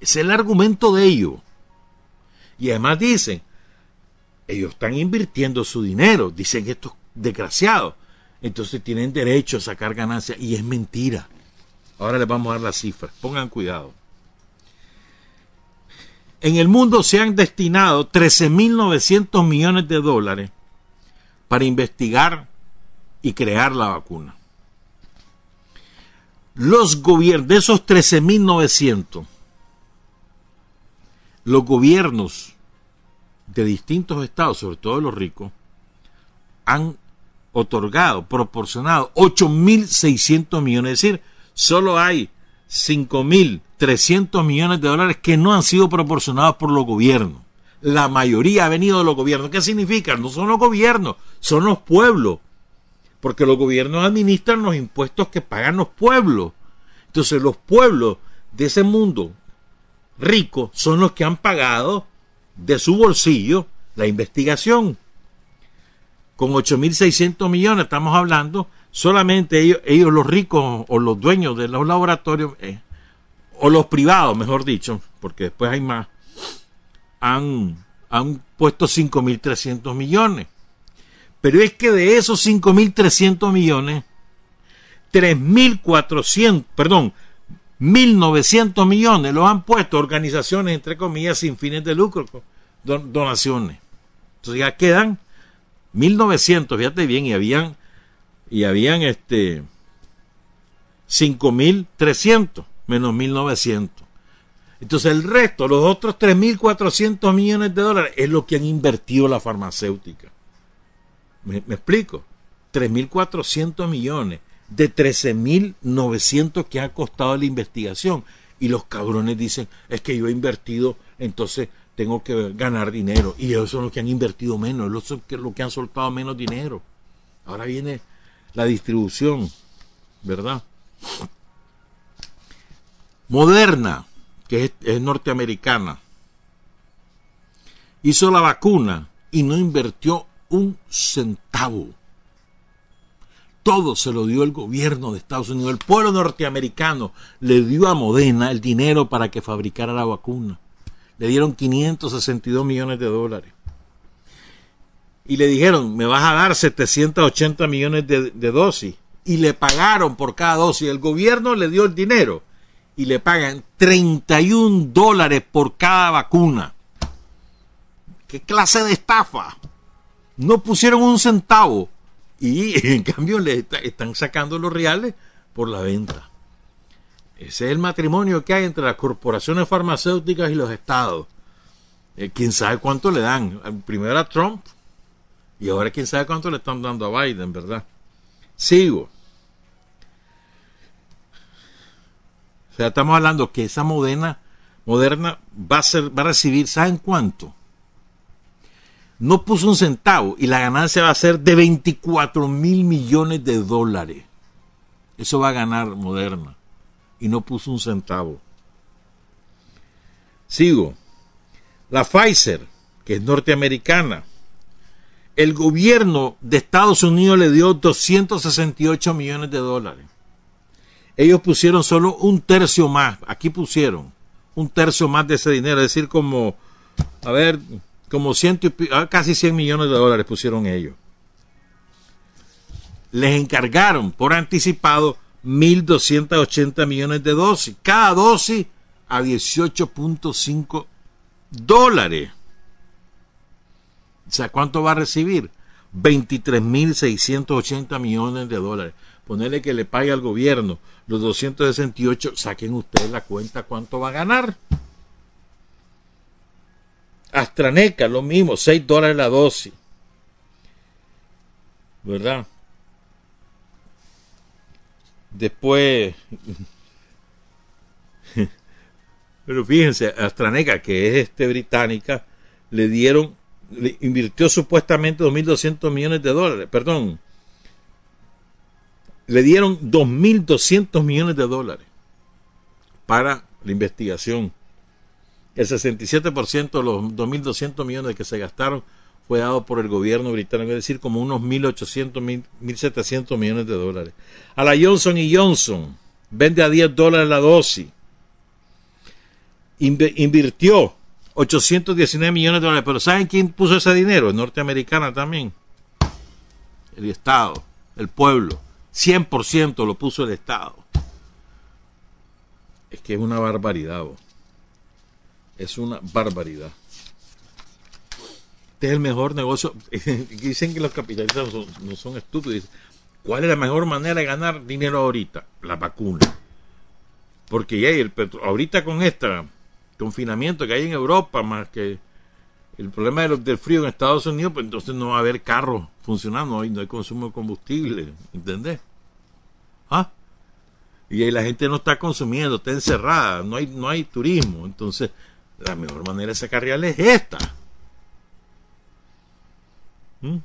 Es el argumento de ellos. Y además dicen, ellos están invirtiendo su dinero, dicen estos desgraciados. Entonces tienen derecho a sacar ganancias y es mentira. Ahora les vamos a dar las cifras. Pongan cuidado. En el mundo se han destinado 13.900 millones de dólares para investigar y crear la vacuna. Los gobiernos, de esos 13.900, los gobiernos de distintos estados, sobre todo los ricos, han otorgado, proporcionado 8.600 millones. Es decir, solo hay 5.300 millones de dólares que no han sido proporcionados por los gobiernos. La mayoría ha venido de los gobiernos. ¿Qué significa? No son los gobiernos, son los pueblos. Porque los gobiernos administran los impuestos que pagan los pueblos. Entonces los pueblos de ese mundo rico son los que han pagado de su bolsillo la investigación. Con 8.600 millones estamos hablando, solamente ellos, ellos los ricos o los dueños de los laboratorios, eh, o los privados, mejor dicho, porque después hay más, han, han puesto 5.300 millones. Pero es que de esos 5.300 millones, 3.400, perdón, 1.900 millones los han puesto organizaciones, entre comillas, sin fines de lucro, donaciones. Entonces ya quedan 1.900, fíjate bien, y habían, y habían este, 5.300 menos 1.900. Entonces el resto, los otros 3.400 millones de dólares, es lo que han invertido la farmacéutica. ¿Me, me explico? 3.400 millones de 13.900 que ha costado la investigación. Y los cabrones dicen, es que yo he invertido, entonces tengo que ganar dinero. Y ellos son los que han invertido menos, los que, los que han soltado menos dinero. Ahora viene la distribución, ¿verdad? Moderna, que es norteamericana, hizo la vacuna y no invirtió un centavo todo se lo dio el gobierno de Estados Unidos. El pueblo norteamericano le dio a Modena el dinero para que fabricara la vacuna. Le dieron 562 millones de dólares. Y le dijeron, me vas a dar 780 millones de, de dosis. Y le pagaron por cada dosis. El gobierno le dio el dinero. Y le pagan 31 dólares por cada vacuna. ¿Qué clase de estafa? No pusieron un centavo y (laughs) en cambio le están sacando los reales por la venta. Ese es el matrimonio que hay entre las corporaciones farmacéuticas y los estados. Eh, quién sabe cuánto le dan. Primero a Trump y ahora quién sabe cuánto le están dando a Biden, ¿verdad? Sigo. O sea, estamos hablando que esa moderna, moderna va a, ser, va a recibir, ¿saben cuánto? No puso un centavo y la ganancia va a ser de 24 mil millones de dólares. Eso va a ganar Moderna. Y no puso un centavo. Sigo. La Pfizer, que es norteamericana, el gobierno de Estados Unidos le dio 268 millones de dólares. Ellos pusieron solo un tercio más. Aquí pusieron un tercio más de ese dinero. Es decir, como, a ver, como ciento ah, casi 100 millones de dólares pusieron ellos. Les encargaron por anticipado 1.280 millones de dosis. Cada dosis a 18.5 dólares. O sea, ¿cuánto va a recibir? 23.680 millones de dólares. Ponerle que le pague al gobierno los 268, saquen ustedes la cuenta cuánto va a ganar. AstraNeca, lo mismo, 6 dólares la dosis. ¿Verdad? Después, (laughs) pero fíjense, AstraNeca, que es este británica, le dieron, le invirtió supuestamente 2.200 millones de dólares, perdón, le dieron 2.200 millones de dólares para la investigación. El 67% de los 2.200 millones que se gastaron fue dado por el gobierno británico, es decir, como unos 1.800, 1.700 millones de dólares. A la Johnson Johnson vende a 10 dólares la dosis. invirtió 819 millones de dólares, pero ¿saben quién puso ese dinero? Norteamericana también. El Estado, el pueblo. 100% lo puso el Estado. Es que es una barbaridad. Es una barbaridad. Este es el mejor negocio. (laughs) Dicen que los capitalistas no son, estúpidos. ¿Cuál es la mejor manera de ganar dinero ahorita? La vacuna. Porque ya el ahorita con este confinamiento que hay en Europa, más que el problema del frío en Estados Unidos, pues entonces no va a haber carros funcionando, no hay consumo de combustible, ¿entendés? ¿Ah? Y ahí la gente no está consumiendo, está encerrada, no hay, no hay turismo. Entonces, la mejor manera de sacar es esta. ¿Mm?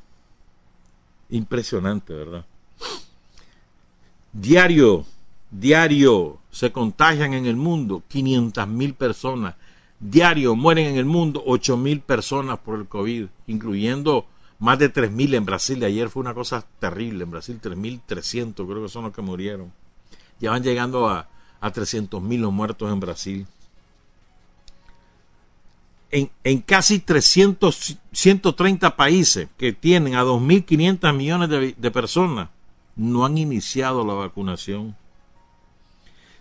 Impresionante, ¿verdad? Diario, diario se contagian en el mundo 500 mil personas. Diario mueren en el mundo 8 mil personas por el COVID, incluyendo más de 3 mil en Brasil. Ayer fue una cosa terrible. En Brasil 3.300 creo que son los que murieron. Ya van llegando a, a 300 mil los muertos en Brasil en, casi 300, 130 países que tienen a 2.500 millones de, de personas, no han iniciado la vacunación.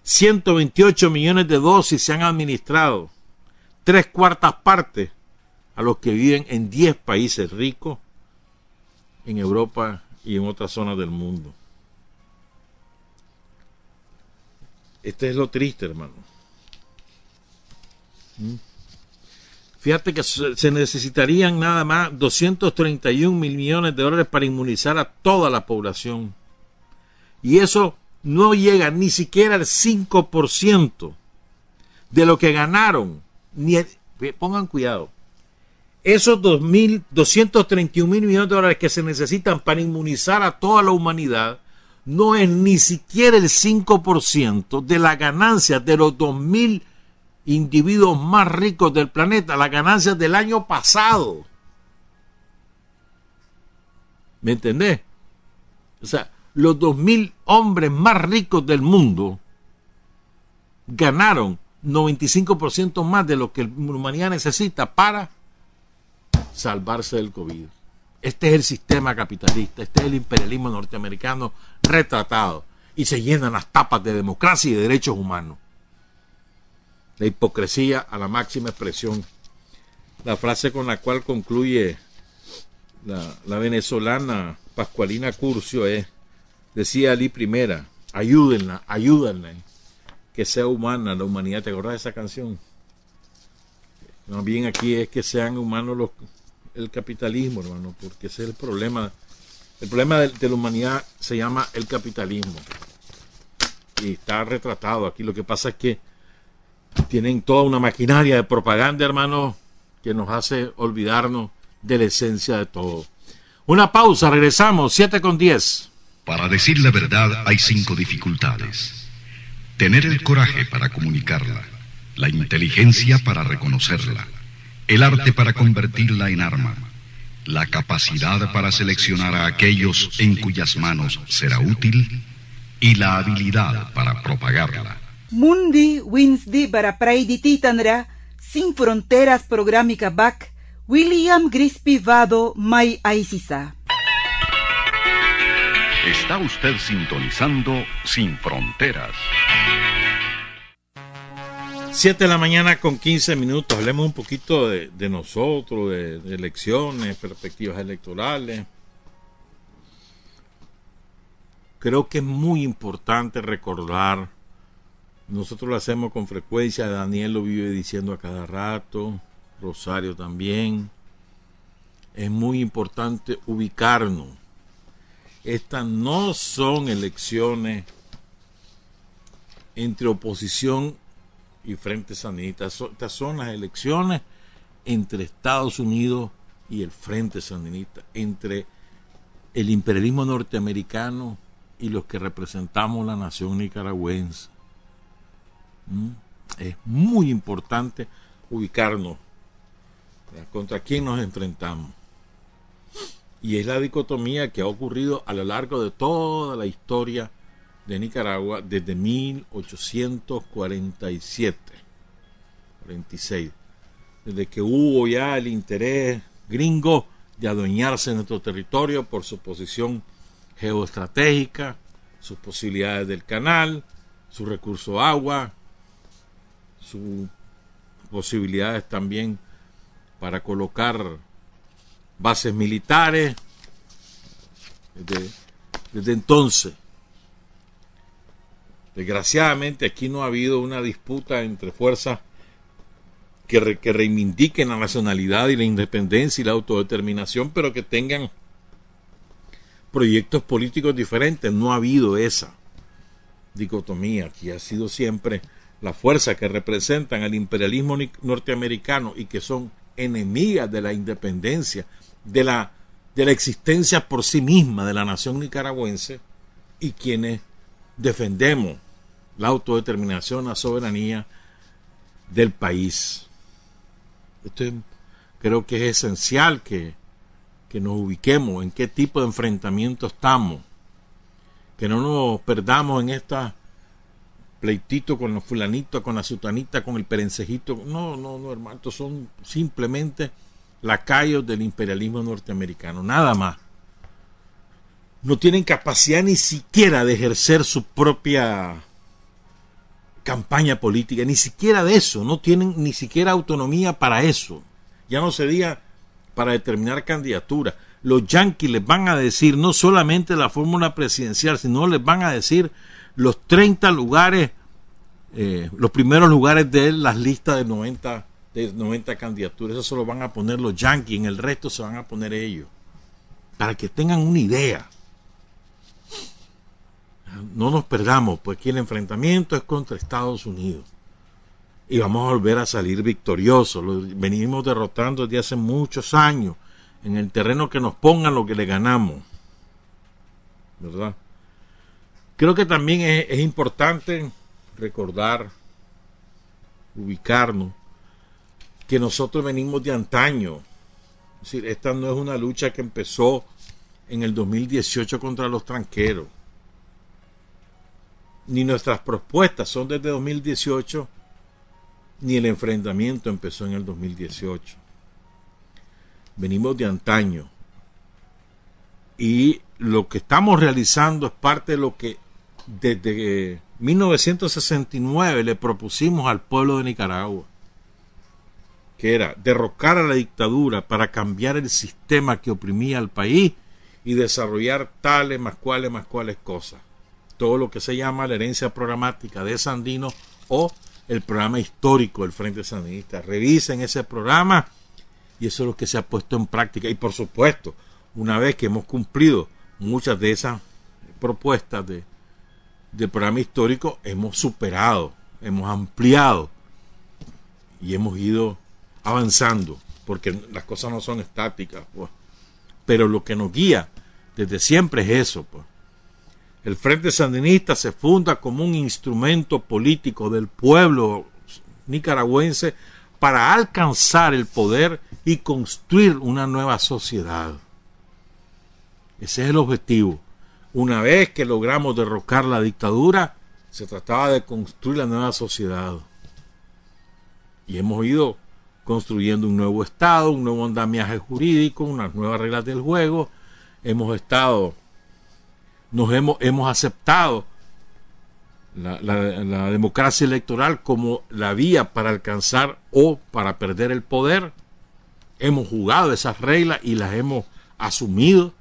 128 millones de dosis se han administrado, tres cuartas partes a los que viven en 10 países ricos en Europa y en otras zonas del mundo. Este es lo triste, hermano. ¿Mm? Fíjate que se necesitarían nada más 231 mil millones de dólares para inmunizar a toda la población. Y eso no llega ni siquiera al 5% de lo que ganaron. Ni pongan cuidado. Esos 231 mil millones de dólares que se necesitan para inmunizar a toda la humanidad no es ni siquiera el 5% de la ganancia de los 2.000 individuos más ricos del planeta, las ganancias del año pasado. ¿Me entendés? O sea, los dos mil hombres más ricos del mundo ganaron 95% más de lo que la humanidad necesita para salvarse del COVID. Este es el sistema capitalista, este es el imperialismo norteamericano retratado y se llenan las tapas de democracia y de derechos humanos la hipocresía a la máxima expresión. La frase con la cual concluye la, venezolana Pascualina Curcio es, decía Ali primera, ayúdenla, ayúdenla, que sea humana la humanidad. ¿Te acordás de esa canción? Más bien aquí es que sean humanos los, el capitalismo, hermano, porque ese es el problema. El problema de la humanidad se llama el capitalismo. Y está retratado aquí. Lo que pasa es que tienen toda una maquinaria de propaganda, hermano, que nos hace olvidarnos de la esencia de todo. Una pausa, regresamos, 7 con 10. Para decir la verdad hay cinco dificultades. Tener el coraje para comunicarla, la inteligencia para reconocerla, el arte para convertirla en arma, la capacidad para seleccionar a aquellos en cuyas manos será útil y la habilidad para propagarla. Mundi Winsdi para Titanra, Sin Fronteras Programica Back, William Grispi Vado Mai Aisisa. Está usted sintonizando Sin Fronteras. 7 de la mañana con 15 minutos. Hablemos un poquito de, nosotros, de, elecciones, perspectivas electorales. Creo que es muy importante recordar, nosotros lo hacemos con frecuencia, Daniel lo vive diciendo a cada rato, Rosario también. Es muy importante ubicarnos. Estas no son elecciones entre oposición y Frente Sandinista. Estas son las elecciones entre Estados Unidos y el Frente Sandinista, entre el imperialismo norteamericano y los que representamos la nación nicaragüense. ¿Mm? Es muy importante ubicarnos contra quién nos enfrentamos. Y es la dicotomía que ha ocurrido a lo largo de toda la historia de Nicaragua desde 1847, 46, desde que hubo ya el interés gringo de adueñarse de nuestro territorio por su posición geoestratégica, sus posibilidades del canal, su recurso agua, sus posibilidades también para colocar bases militares. Desde, entonces Desgraciadamente aquí no ha habido una disputa entre fuerzas que, que reivindiquen la nacionalidad y la independencia y la autodeterminación, pero que tengan proyectos políticos diferentes. No ha habido esa dicotomía. Aquí ha sido siempre la fuerza que representan al imperialismo norteamericano y que son enemigas de la independencia, de la, de la existencia por sí misma de la nación nicaragüense y quienes defendemos la autodeterminación, la soberanía del país. Esto creo que es esencial que, que nos ubiquemos en qué tipo de enfrentamiento estamos, que no nos perdamos en esta pleitito con los fulanitos, con la sutanita, con el perencejito. No, no, no, hermano, son simplemente lacayos del imperialismo norteamericano, nada más no tienen capacidad ni siquiera de ejercer su propia campaña política, ni siquiera de eso, no tienen ni siquiera autonomía para eso. Ya no sería para determinar candidatura. Los yanquis les van a decir no solamente la fórmula presidencial, sino les van a decir los 30 lugares, eh, los primeros lugares de las listas de 90, de 90 candidaturas. Eso se lo van a poner los yanquis, en el resto se van a poner ellos. Para que tengan una idea no nos perdamos, pues aquí el enfrentamiento es contra Estados Unidos. Y vamos a volver a salir victoriosos. Lo venimos derrotando desde hace muchos años. En el terreno que nos pongan lo que le ganamos. ¿Verdad? Creo que también es, importante recordar, ubicarnos, que nosotros venimos de antaño. Es decir, esta no es una lucha que empezó en el 2018 contra los tranqueros ni nuestras propuestas son desde 2018, ni el enfrentamiento empezó en el 2018. Venimos de antaño. Y lo que estamos realizando es parte de lo que desde 1969 le propusimos al pueblo de Nicaragua, que era derrocar a la dictadura para cambiar el sistema que oprimía al país y desarrollar tales más cuales más cuales cosas todo lo que se llama la herencia programática de Sandino o el programa histórico del Frente Sandinista. Revisen ese programa y eso es lo que se ha puesto en práctica. Y por supuesto, una vez que hemos cumplido muchas de esas propuestas de, del programa histórico, hemos superado, hemos ampliado y hemos ido avanzando, porque las cosas no son estáticas. Pues. Pero lo que nos guía desde siempre es eso. Pues. El Frente Sandinista se funda como un instrumento político del pueblo nicaragüense para alcanzar el poder y construir una nueva sociedad. Ese es el objetivo. Una vez que logramos derrocar la dictadura, se trataba de construir la nueva sociedad. Y hemos ido construyendo un nuevo Estado, un nuevo andamiaje jurídico, unas nuevas reglas del juego. Hemos estado nos hemos, hemos aceptado la, democracia electoral como la vía para alcanzar o para perder el poder. Hemos jugado esas reglas y las hemos asumido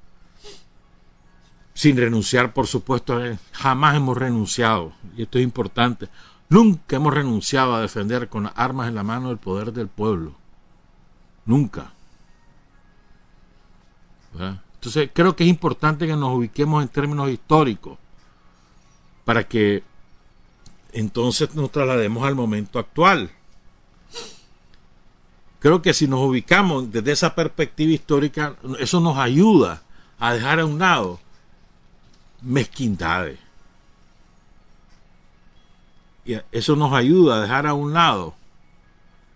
sin renunciar, por supuesto, jamás hemos renunciado, y esto es importante, nunca hemos renunciado a defender con armas en la mano el poder del pueblo. Nunca. Entonces creo que es importante que nos ubiquemos en términos históricos para que entonces nos traslademos al momento actual. Creo que si nos ubicamos desde esa perspectiva histórica, eso nos ayuda a dejar a un lado mezquindades. Y eso nos ayuda a dejar a un lado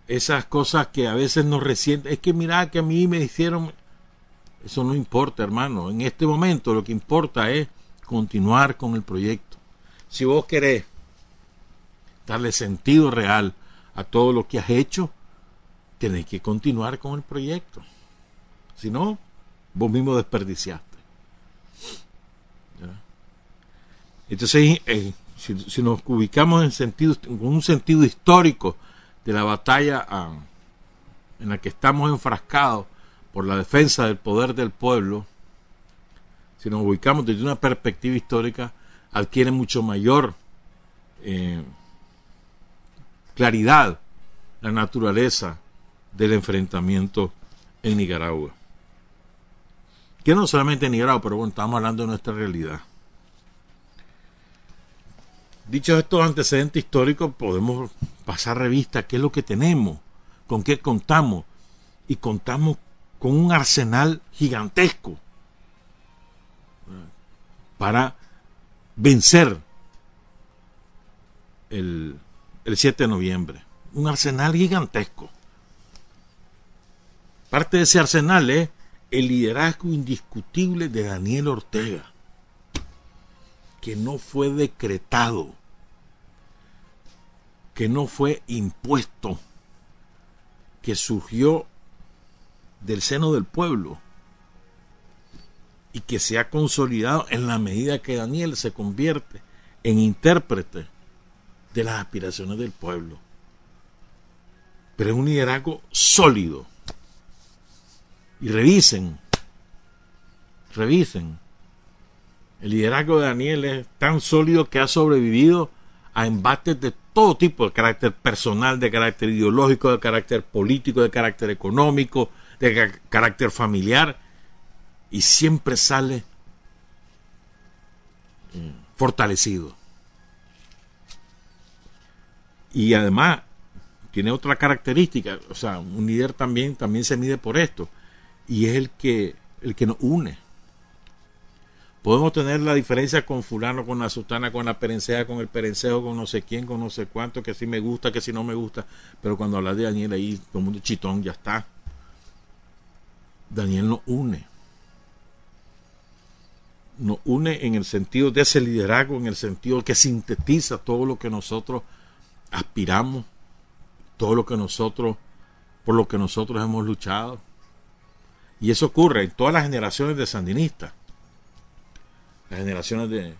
esas cosas que a veces nos resienten. Es que mira que a mí me hicieron... Eso no importa, hermano. En este momento lo que importa es continuar con el proyecto. Si vos querés darle sentido real a todo lo que has hecho, tenés que continuar con el proyecto. Si no, vos mismo desperdiciaste. Entonces, eh, si, nos ubicamos en, sentido, en un sentido histórico de la batalla ah, en la que estamos enfrascados por la defensa del poder del pueblo, si nos ubicamos desde una perspectiva histórica, adquiere mucho mayor eh, claridad la naturaleza del enfrentamiento en Nicaragua. Que no solamente en Nicaragua, pero bueno, estamos hablando de nuestra realidad. Dichos estos antecedentes históricos, podemos pasar revista qué es lo que tenemos, con qué contamos, y contamos con un arsenal gigantesco para vencer el, el 7 de noviembre. Un arsenal gigantesco. Parte de ese arsenal es el liderazgo indiscutible de Daniel Ortega, que no fue decretado, que no fue impuesto, que surgió del seno del pueblo y que se ha consolidado en la medida que Daniel se convierte en intérprete de las aspiraciones del pueblo. Pero es un liderazgo sólido. Y revisen, revisen. El liderazgo de Daniel es tan sólido que ha sobrevivido a embates de todo tipo, de carácter personal, de carácter ideológico, de carácter político, de carácter económico, de carácter familiar, y siempre sale fortalecido. Y además tiene otra característica, o sea, un líder también, también se mide por esto, y es el que, el que nos une. Podemos tener la diferencia con fulano, con la sultana, con la perencea, con el perencejo, con no sé quién, con no sé cuánto, que si me gusta, que si no me gusta, pero cuando hablas de Daniel ahí, todo el mundo chitón, ya está. Daniel nos une. Nos une en el sentido de ese liderazgo, en el sentido que sintetiza todo lo que nosotros aspiramos, todo lo que nosotros, por lo que nosotros hemos luchado. Y eso ocurre en todas las generaciones de sandinistas. Las generaciones de,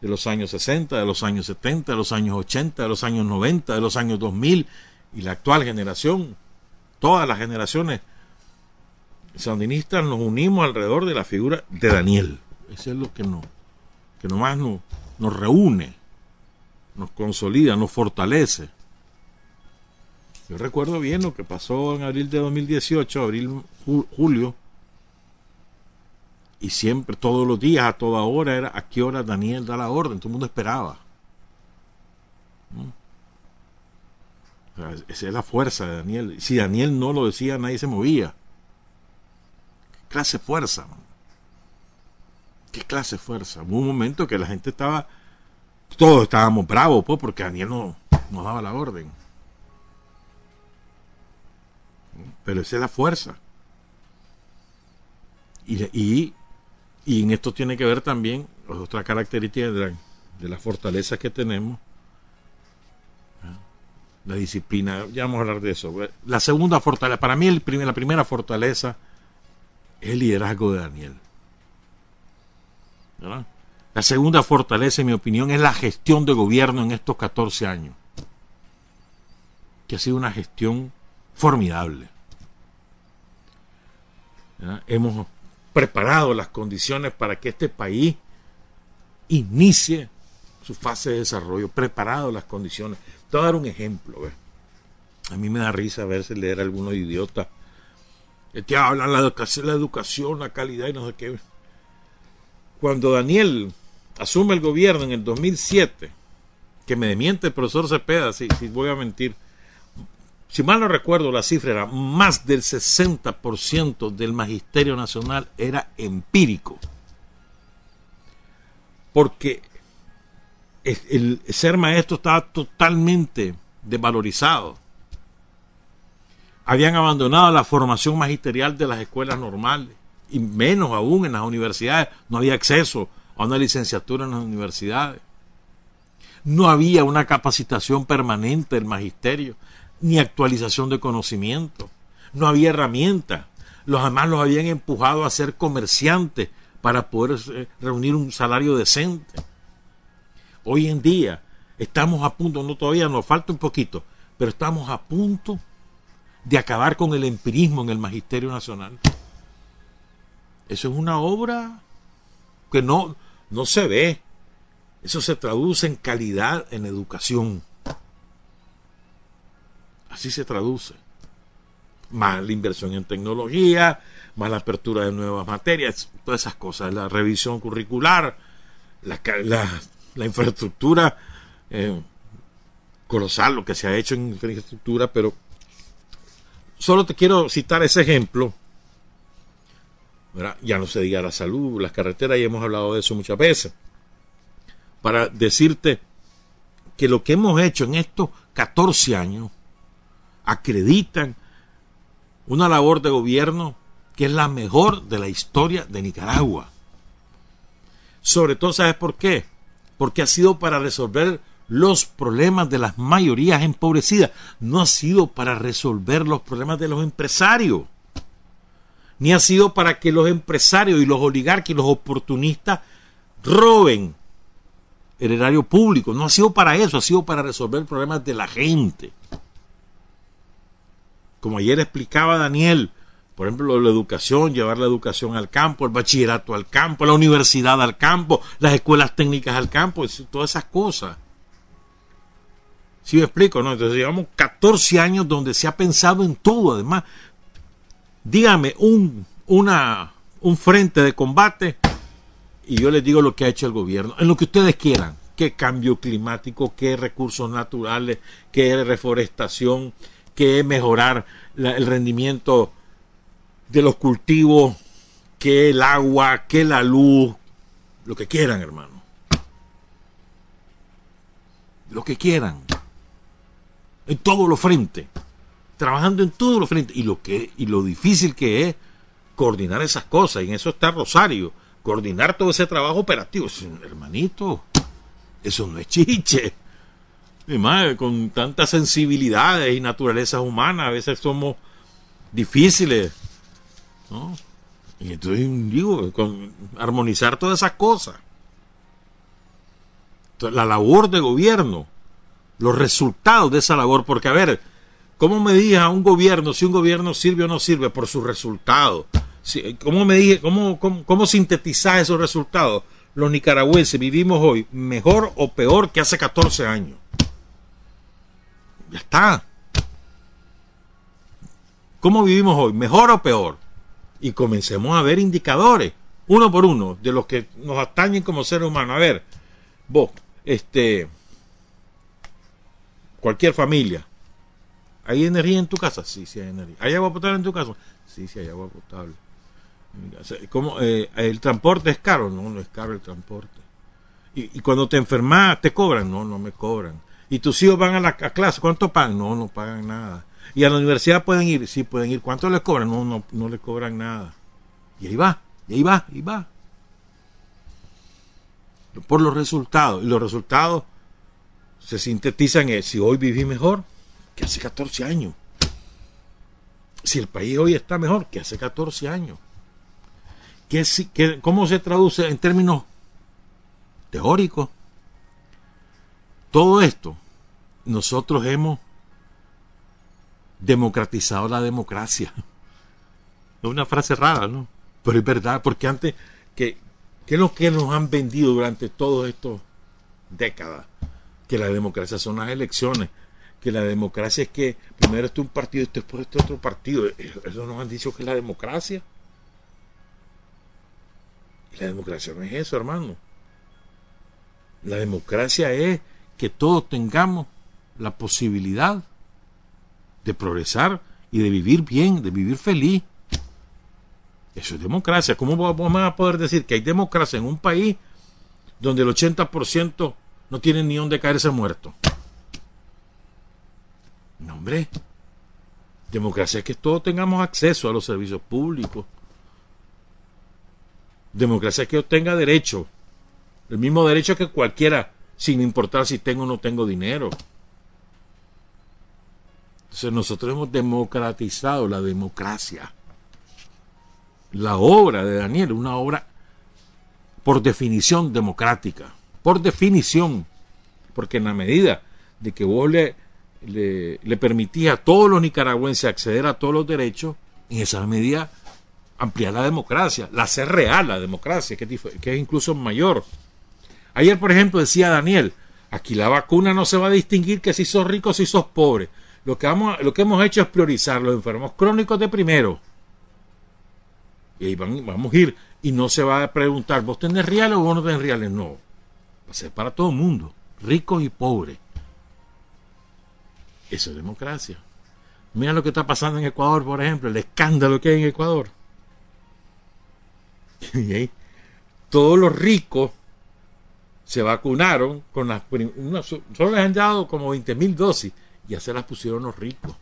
de los años 60, de los años 70, de los años 80, de los años 90, de los años 2000 y la actual generación. Todas las generaciones sandinistas nos unimos alrededor de la figura de Daniel. Eso es lo que, nos, que nomás nos, nos reúne nos consolida, nos fortalece. Yo recuerdo bien lo que pasó en abril de 2018, abril, julio, y siempre, todos los días, a toda hora, era a qué hora Daniel da la orden, todo el mundo esperaba. esa es la fuerza de Daniel. Si Daniel no lo decía, nadie se movía. ¿Qué clase de fuerza? ¿Qué clase de fuerza? Hubo un momento que la gente estaba todos estábamos bravos, pues, porque Daniel no nos daba la orden. Pero esa es la fuerza. Y, y en esto tiene que ver también otra característica de la, de fortaleza que tenemos. La disciplina, ya vamos a hablar de eso. La segunda fortaleza, para mí el la primera fortaleza es el liderazgo de Daniel. ¿verdad? La segunda fortaleza, en mi opinión, es la gestión de gobierno en estos 14 años, que ha sido una gestión formidable. Hemos preparado las condiciones para que este país inicie su fase de desarrollo, preparado las condiciones. Te voy a dar un ejemplo. A mí me da risa verse leer a algunos idiotas que hablan de la educación, la educación, la calidad y no sé qué. Cuando Daniel asume el gobierno en el 2007, que me miente el profesor Cepeda, si, si voy a mentir, si mal no recuerdo la cifra era más del 60% del magisterio nacional era empírico. Porque el ser maestro estaba totalmente desvalorizado. Habían abandonado la formación magisterial de las escuelas normales y menos aún en las universidades. No había acceso a una licenciatura en las universidades. No había una capacitación permanente del magisterio ni actualización de conocimiento. No había herramientas. Los demás los habían empujado a ser comerciantes para poder eh, reunir un salario decente. Hoy en día estamos a punto, no todavía nos falta un poquito, pero estamos a punto de acabar con el empirismo en el Magisterio Nacional. Eso es una obra que no, no se ve. Eso se traduce en calidad en educación. Así se traduce. Más la inversión en tecnología, más la apertura de nuevas materias, todas esas cosas, la revisión curricular, la, infraestructura eh, colosal, lo que se ha hecho en infraestructura, pero solo te quiero citar ese ejemplo. Ya no se diga la salud, las carreteras, ya hemos hablado de eso muchas veces. Para decirte que lo que hemos hecho en estos 14 años acreditan una labor de gobierno que es la mejor de la historia de Nicaragua. Sobre todo, ¿sabes por qué? Porque ha sido para resolver los problemas de las mayorías empobrecidas, no ha sido para resolver los problemas de los empresarios, ni ha sido para que los empresarios y los oligarcas y los oportunistas roben el erario público, no ha sido para eso, ha sido para resolver problemas de la gente como ayer explicaba Daniel, por ejemplo, la educación, llevar la educación al campo, el bachillerato al campo, la universidad al campo, las escuelas técnicas al campo, todas esas cosas. ¿Sí me explico? No? Entonces llevamos 14 años donde se ha pensado en todo, además. Dígame un, una, un frente de combate y yo les digo lo que ha hecho el gobierno, en lo que ustedes quieran, qué cambio climático, qué recursos naturales, qué reforestación, que mejorar el rendimiento de los cultivos, que el agua, que la luz, lo que quieran, hermano. Lo que quieran. En todos los frentes. Trabajando en todos los frentes. Y lo, que, y lo difícil que es coordinar esas cosas. Y en eso está Rosario. Coordinar todo ese trabajo operativo. Hermanito, eso no es chiche. Y más, con tantas sensibilidades y naturalezas humanas, a veces somos difíciles. ¿no? Y entonces digo, con armonizar todas esas cosas. la labor de gobierno, los resultados de esa labor, porque a ver, ¿cómo me dije a un gobierno si un gobierno sirve o no sirve? Por sus resultados. ¿Cómo me cómo, cómo sintetizar esos resultados? Los nicaragüenses vivimos hoy mejor o peor que hace 14 años. Ya está. ¿Cómo vivimos hoy? ¿Mejor o peor? Y comencemos a ver indicadores, uno por uno, de los que nos atañen como seres humanos. A ver, vos, este, cualquier familia, ¿hay energía en tu casa? Sí, sí hay energía. ¿Hay agua potable en tu casa? Sí, sí hay agua potable. ¿Cómo, eh, ¿El transporte es caro? No, no es caro el transporte. Y, y cuando te enfermas, ¿te cobran? No, no me cobran. ¿Y tus hijos van a la clase? ¿Cuánto pagan? No, no pagan nada. ¿Y a la universidad pueden ir? Sí, pueden ir. ¿Cuánto les cobran? No, no, no les cobran nada. Y ahí va, y ahí va, y va. Por los resultados. Y los resultados se sintetizan en si hoy viví mejor que hace 14 años. Si el país hoy está mejor que hace 14 años. ¿Qué, qué, ¿Cómo se traduce en términos teórico. Todo esto, nosotros hemos democratizado la democracia. Es una frase rara, ¿no? Pero es verdad, porque antes, ¿qué, qué es lo que nos han vendido durante todas estas décadas? Que la democracia son las elecciones, que la democracia es que primero está un partido y después está otro partido. Eso nos han dicho que es la democracia. La democracia no es eso, hermano. La democracia es que todos tengamos la posibilidad de progresar y de vivir bien, de vivir feliz. Eso es democracia. ¿Cómo vamos a poder decir que hay democracia en un país donde el 80% no tiene ni dónde caerse muerto? No, hombre. Democracia es que todos tengamos acceso a los servicios públicos. Democracia es que yo tenga derecho. El mismo derecho que cualquiera, sin importar si tengo o no tengo dinero. Entonces nosotros hemos democratizado la democracia. La obra de Daniel una obra por definición democrática. Por definición. Porque en la medida de que vos le, le, le permitís a todos los nicaragüenses acceder a todos los derechos, en esa medida ampliar la democracia, la hacer real la democracia, que que es incluso mayor. Ayer, por ejemplo, decía Daniel, aquí la vacuna no se va a distinguir que si sos rico o si sos pobre. Lo que, vamos, lo que hemos hecho es priorizar los enfermos crónicos de primero. Y ahí vamos a ir. Y no se va a preguntar, ¿vos tenés reales o vos no tenés reales? No. Va a ser para todo el mundo, ricos y pobres. Eso es democracia. Mira lo que está pasando en Ecuador, por ejemplo, el escándalo que hay en Ecuador. (laughs) Ahí, todos los ricos se vacunaron con las solo les han dado como 20 mil dosis ya se las pusieron los ricos.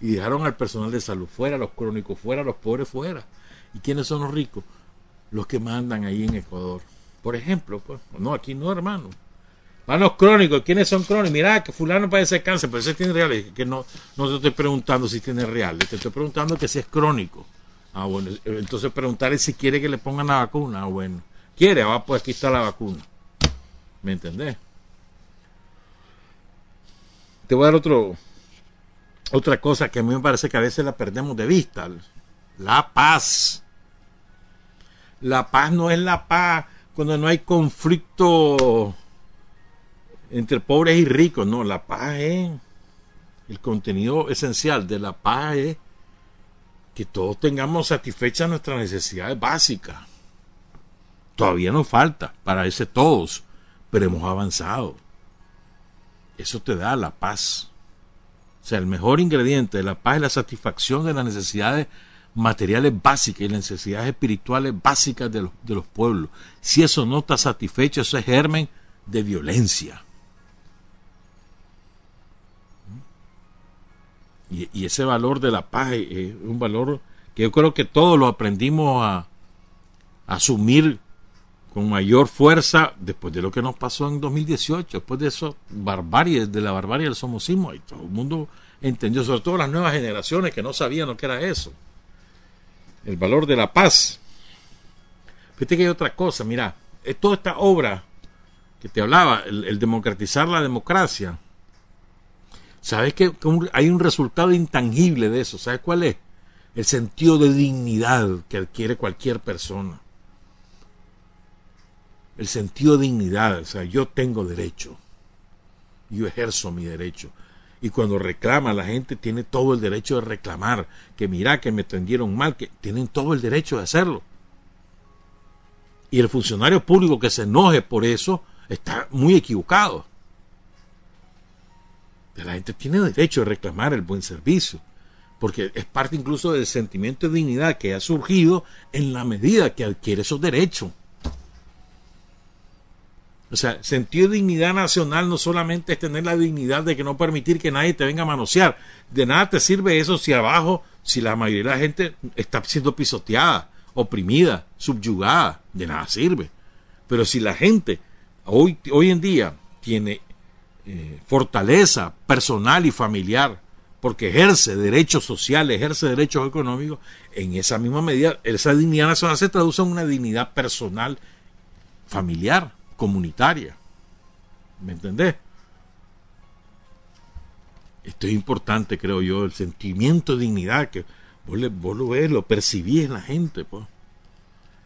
Y dejaron al personal de salud fuera, los crónicos fuera, los pobres fuera. ¿Y quiénes son los ricos? Los que mandan ahí en Ecuador. Por ejemplo, pues, no, aquí no, hermano. Van los crónicos, ¿quiénes son crónicos? Mira, que fulano padece cáncer, pero ese tiene reales. Que no, no te estoy preguntando si tiene reales, te estoy preguntando que si es crónico. Ah, bueno, entonces preguntarle si quiere que le pongan la vacuna. Ah, bueno. Quiere, va, pues aquí está la vacuna. ¿Me entendés? Te voy a dar otra cosa que a mí me parece que a veces la perdemos de vista. La paz. La paz no es la paz cuando no hay conflicto entre pobres y ricos. No, la paz es el contenido esencial de la paz es que todos tengamos satisfechas nuestras necesidades básicas. Todavía nos falta para ese todos, pero hemos avanzado. Eso te da la paz. O sea, el mejor ingrediente de la paz es la satisfacción de las necesidades materiales básicas y las necesidades espirituales básicas de los, de los pueblos. Si eso no está satisfecho, eso es germen de violencia. Y, y, ese valor de la paz es un valor que yo creo que todos lo aprendimos a, a asumir con mayor fuerza después de lo que nos pasó en 2018, después de eso, barbarie, de la barbarie del somocismo, y todo el mundo entendió, sobre todo las nuevas generaciones que no sabían lo que era eso. El valor de la paz. Fíjate que hay otra cosa, mira, toda esta obra que te hablaba, el, democratizar la democracia, ¿sabes que hay un resultado intangible de eso? ¿Sabes cuál es? El sentido de dignidad que adquiere cualquier persona el sentido de dignidad, o sea, yo tengo derecho, yo ejerzo mi derecho. Y cuando reclama, la gente tiene todo el derecho de reclamar, que mira, que me tendieron mal, que tienen todo el derecho de hacerlo. Y el funcionario público que se enoje por eso está muy equivocado. La gente tiene derecho de reclamar el buen servicio, porque es parte incluso del sentimiento de dignidad que ha surgido en la medida que adquiere esos derechos. O sea, sentido de dignidad nacional no solamente es tener la dignidad de que no permitir que nadie te venga a manosear. De nada te sirve eso si abajo, si la mayoría de la gente está siendo pisoteada, oprimida, subyugada. De nada sirve. Pero si la gente hoy, hoy en día tiene eh, fortaleza personal y familiar, porque ejerce derechos sociales, ejerce derechos económicos, en esa misma medida, esa dignidad nacional se traduce en una dignidad personal familiar comunitaria. ¿Me entendés? Esto es importante, creo yo, el sentimiento de dignidad que vos, lo ves, lo percibís en la gente. Pues.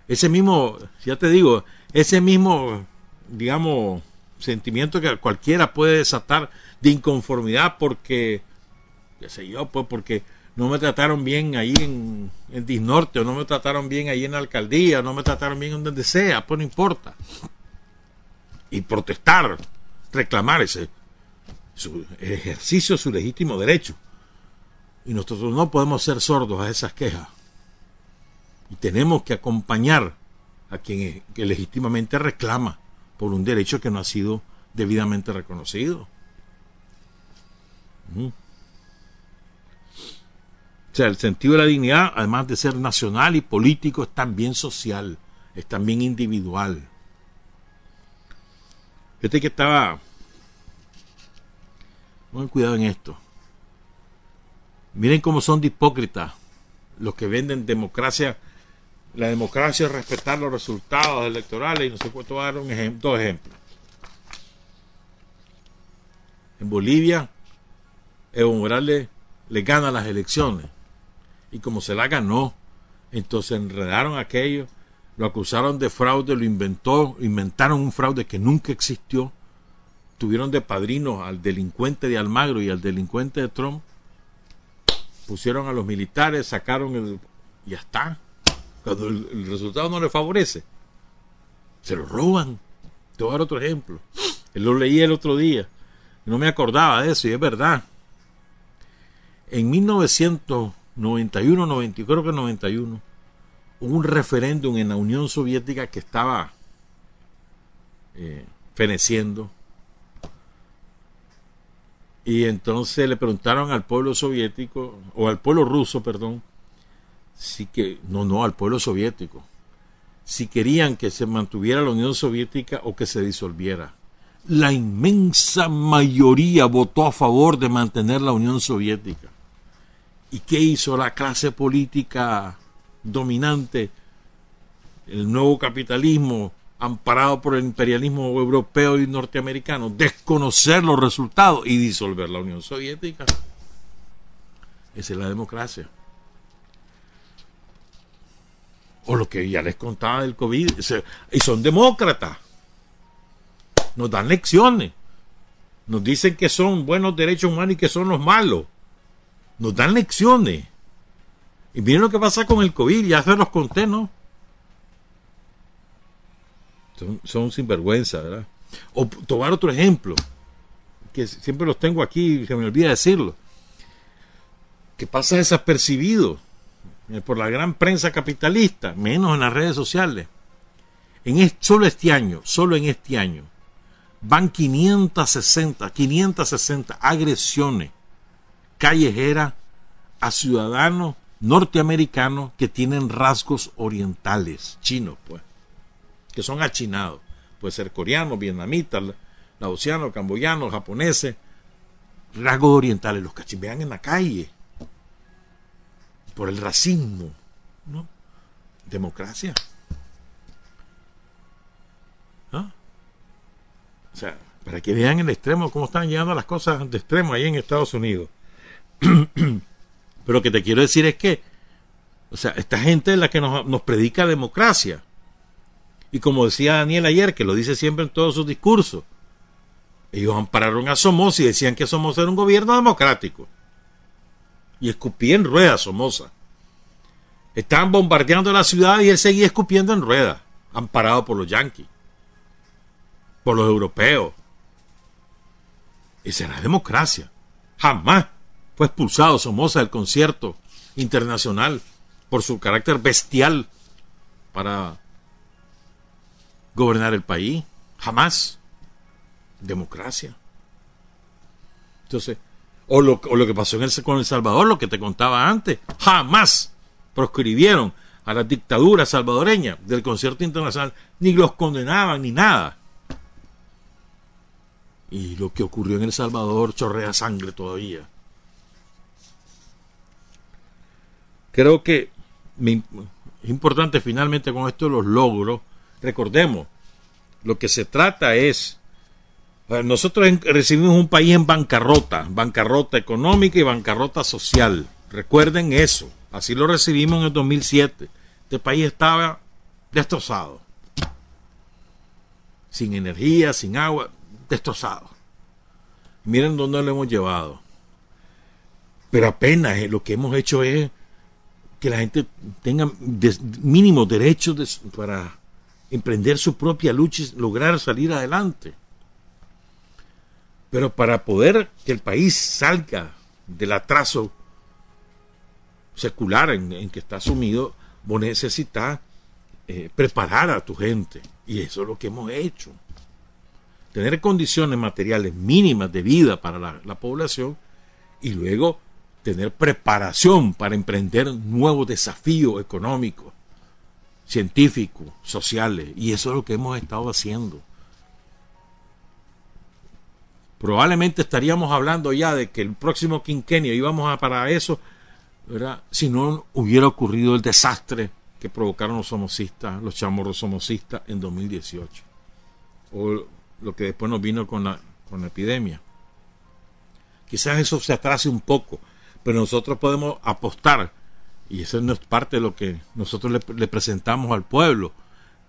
Ese mismo, ya te digo, ese mismo, digamos, sentimiento que cualquiera puede desatar de inconformidad porque, qué sé yo, pues porque no me trataron bien ahí en, en Disnorte, o no me trataron bien ahí en la alcaldía, o no me trataron bien en donde sea, pues no importa. Y protestar, reclamar ese su ejercicio su legítimo derecho. Y nosotros no podemos ser sordos a esas quejas. Y tenemos que acompañar a quien legítimamente reclama por un derecho que no ha sido debidamente reconocido. O sea, el sentido de la dignidad, además de ser nacional y político, es también social, es también individual. Este que estaba. Pongan cuidado en esto. Miren cómo son de hipócritas los que venden democracia. La democracia es respetar los resultados electorales y no sé cuánto. A dar un dos ejemplos. En Bolivia, Evo Morales le gana las elecciones. Y como se la ganó, entonces enredaron aquello, lo acusaron de fraude, lo inventó, inventaron un fraude que nunca existió. Tuvieron de padrino al delincuente de Almagro y al delincuente de Trump. Pusieron a los militares, sacaron el. Ya está. Cuando el, resultado no le favorece, se lo roban. Te voy a dar otro ejemplo. Lo leí el otro día. No me acordaba de eso y es verdad en 1991, 90, creo que 91, hubo un referéndum en la Unión Soviética que estaba eh, feneciendo. Y entonces le preguntaron al pueblo soviético, o al pueblo ruso, perdón, si que, no, no, al pueblo soviético, si querían que se mantuviera la Unión Soviética o que se disolviera. La inmensa mayoría votó a favor de mantener la Unión Soviética. ¿Y qué hizo la clase política dominante? El nuevo capitalismo amparado por el imperialismo europeo y norteamericano, desconocer los resultados y disolver la Unión Soviética. Esa es la democracia. O lo que ya les contaba del COVID. Y son demócratas. Nos dan lecciones. Nos dicen que son buenos derechos humanos y que son los malos nos dan lecciones. Y miren lo que pasa con el COVID, ya se los conté. Son, son sinvergüenza, ¿verdad? O tomar otro ejemplo, que siempre los tengo aquí y se me olvida decirlo, que pasa desapercibido eh, por la gran prensa capitalista, menos en las redes sociales. En solo este año, solo en este año, van 560, 560 agresiones callejera a ciudadanos norteamericanos que tienen rasgos orientales, chinos, pues, que son achinados. Puede ser coreanos, vietnamitas, laosianos, camboyanos, japoneses, rasgos orientales, los cachimean en la calle por el racismo, ¿no? Democracia. ¿Ah? O sea, para que vean el extremo, cómo están llegando las cosas de extremo ahí en Estados Unidos. (clears throat) Pero lo que te quiero decir es que, o sea, esta gente es la que nos, nos predica democracia. Y como decía Daniel ayer, que lo dice siempre en todos sus discursos, ellos ampararon a Somoza y decían que Somoza era un gobierno democrático. Y escupía en ruedas Somoza. Estaban bombardeando la ciudad y él seguía escupiendo en ruedas, amparado por los yanquis, por los europeos. Esa era democracia. Jamás fue expulsado Somoza del concierto internacional por su carácter bestial para gobernar el país. Jamás. Democracia. Entonces, o lo, que pasó en con El Salvador, lo que te contaba antes, jamás proscribieron a la dictadura salvadoreña del concierto internacional, ni los condenaban ni nada. Y lo que ocurrió en El Salvador chorrea sangre todavía. Creo que es importante finalmente con esto los logros. Recordemos, lo que se trata es, nosotros recibimos un país en bancarrota, bancarrota económica y bancarrota social. Recuerden eso, así lo recibimos en el 2007. Este país estaba destrozado, sin energía, sin agua, destrozado. Miren dónde lo hemos llevado. Pero apenas eh, lo que hemos hecho es que la gente tenga mínimos derechos para emprender su propia lucha y lograr salir adelante. Pero para poder que el país salga del atraso secular en, que está sumido, vos necesitas eh, preparar a tu gente. Y eso es lo que hemos hecho. Tener condiciones materiales mínimas de vida para la población y luego tener preparación para emprender nuevos desafíos económicos, científicos, sociales, y eso es lo que hemos estado haciendo. Probablemente estaríamos hablando ya de que el próximo quinquenio íbamos a para eso, si no hubiera ocurrido el desastre que provocaron los somocistas, los chamorros somocistas en 2018, o lo que después nos vino con la, con la epidemia. Quizás eso se atrase un poco, pero nosotros podemos apostar, y eso es parte de lo que nosotros le, presentamos al pueblo,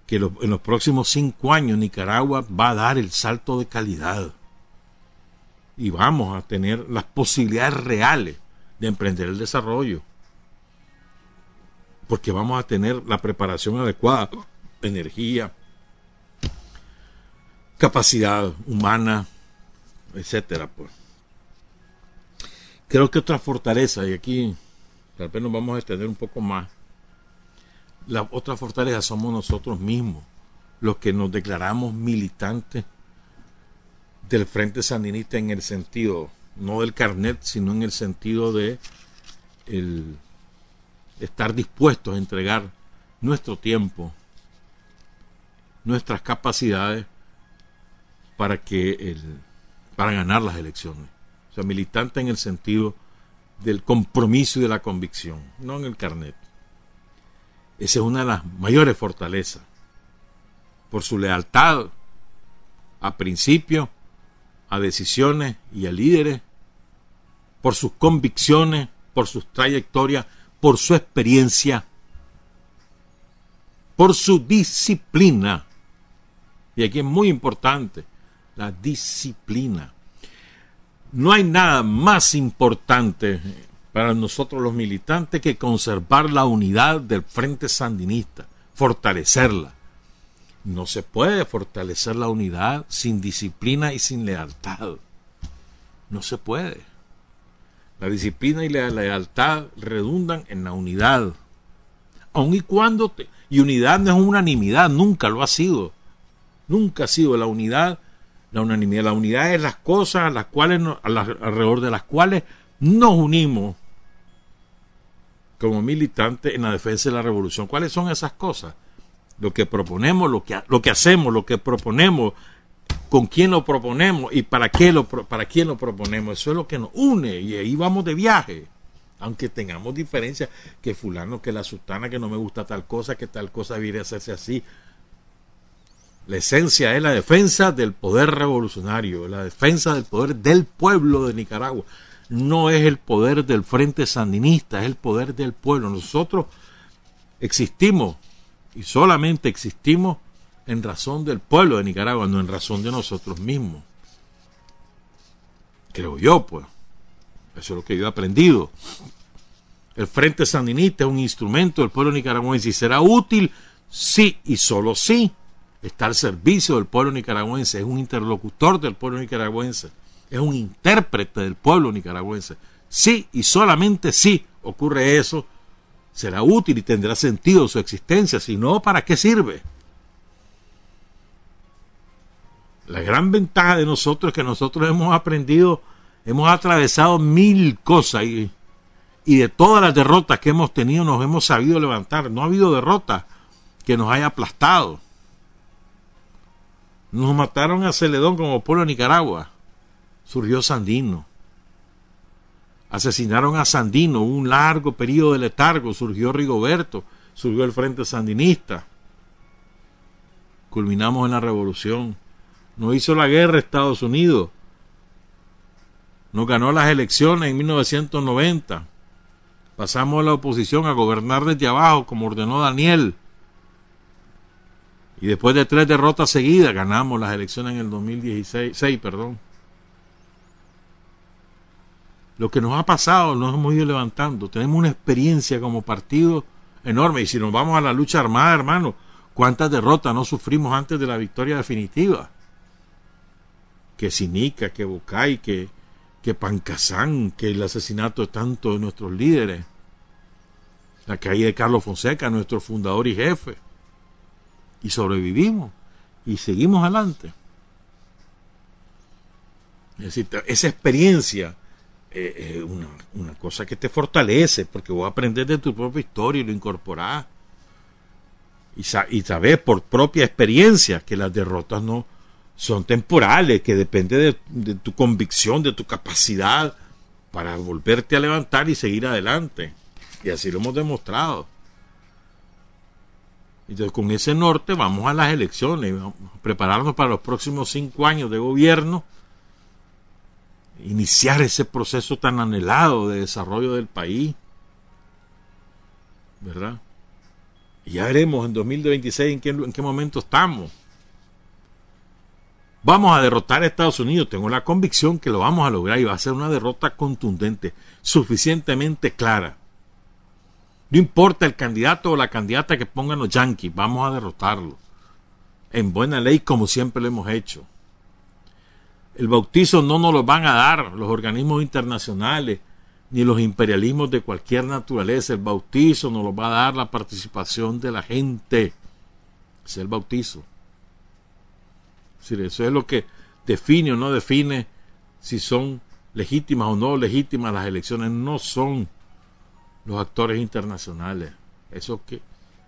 que en los próximos cinco años Nicaragua va a dar el salto de calidad y vamos a tener las posibilidades reales de emprender el desarrollo. Porque vamos a tener la preparación adecuada, energía, capacidad humana, etcétera, pues. Creo que otra fortaleza, y aquí tal vez nos vamos a extender un poco más, la otra fortaleza somos nosotros mismos, los que nos declaramos militantes del Frente Sandinista en el sentido, no del carnet, sino en el sentido de el estar dispuestos a entregar nuestro tiempo, nuestras capacidades para que el, para ganar las elecciones militante en el sentido del compromiso y de la convicción, no en el carnet. Esa es una de las mayores fortalezas, por su lealtad a principios, a decisiones y a líderes, por sus convicciones, por sus trayectorias, por su experiencia, por su disciplina. Y aquí es muy importante la disciplina. No hay nada más importante para nosotros los militantes que conservar la unidad del Frente Sandinista, fortalecerla. No se puede fortalecer la unidad sin disciplina y sin lealtad. No se puede. La disciplina y la lealtad redundan en la unidad. Aun y cuando... y unidad no es unanimidad, nunca lo ha sido. Nunca ha sido la unidad la unanimidad. La unidad es las cosas a las cuales alrededor de las cuales nos unimos como militantes en la defensa de la revolución. ¿Cuáles son esas cosas? Lo que proponemos, lo que, lo que hacemos, lo que proponemos, con quién lo proponemos y para qué lo para quién lo proponemos. Eso es lo que nos une y ahí vamos de viaje. Aunque tengamos diferencias, que fulano, que la sultana, que no me gusta tal cosa, que tal cosa debería hacerse así. La esencia es la defensa del poder revolucionario, la defensa del poder del pueblo de Nicaragua. No es el poder del Frente Sandinista, es el poder del pueblo. Nosotros existimos y solamente existimos en razón del pueblo de Nicaragua, no en razón de nosotros mismos. Creo yo, pues. Eso es lo que yo he aprendido. El Frente Sandinista es un instrumento del pueblo nicaragüense y será útil sí y solo sí está al servicio del pueblo nicaragüense, es un interlocutor del pueblo nicaragüense, es un intérprete del pueblo nicaragüense. Sí y solamente si ocurre eso, será útil y tendrá sentido su existencia, si no, ¿para qué sirve? La gran ventaja de nosotros es que nosotros hemos aprendido, hemos atravesado mil cosas y, y de todas las derrotas que hemos tenido nos hemos sabido levantar. No ha habido derrota que nos haya aplastado nos mataron a Celedón como pueblo de Nicaragua. Surgió Sandino. Asesinaron a Sandino, un largo periodo de letargo. Surgió Rigoberto, surgió el Frente Sandinista. culminamos en la revolución. No hizo la guerra Estados Unidos. Nos ganó las elecciones en 1990. Pasamos a la oposición a gobernar desde abajo, como ordenó Daniel. Y después de tres derrotas seguidas, ganamos las elecciones en el 2016. perdón. Lo que nos ha pasado, nos hemos ido levantando. Tenemos una experiencia como partido enorme. Y si nos vamos a la lucha armada, hermano, ¿cuántas derrotas no sufrimos antes de la victoria definitiva? Que Sinica, que Bocay, que, que Pancasán, que el asesinato de tantos de nuestros líderes, la caída de Carlos Fonseca, nuestro fundador y jefe. Y sobrevivimos y seguimos adelante. Es decir, esa experiencia es una, una, cosa que te fortalece, porque vos aprendes de tu propia historia y lo incorporás. Y, y sabes por propia experiencia que las derrotas no, son temporales, que depende de, tu convicción, de tu capacidad para volverte a levantar y seguir adelante. Y así lo hemos demostrado. Entonces, con ese norte vamos a las elecciones, vamos a prepararnos para los próximos cinco años de gobierno, iniciar ese proceso tan anhelado de desarrollo del país. ¿Verdad? Y ya veremos en 2026 en qué, en qué momento estamos. Vamos a derrotar a Estados Unidos. Tengo la convicción que lo vamos a lograr y va a ser una derrota contundente, suficientemente clara. No importa el candidato o la candidata que pongan los yanquis, vamos a derrotarlo. En buena ley, como siempre lo hemos hecho. El bautizo no nos lo van a dar los organismos internacionales ni los imperialismos de cualquier naturaleza. El bautizo nos lo va a dar la participación de la gente. Es el bautizo eso es lo que define o no define si son legítimas o no legítimas las elecciones. No son los actores internacionales. Eso que,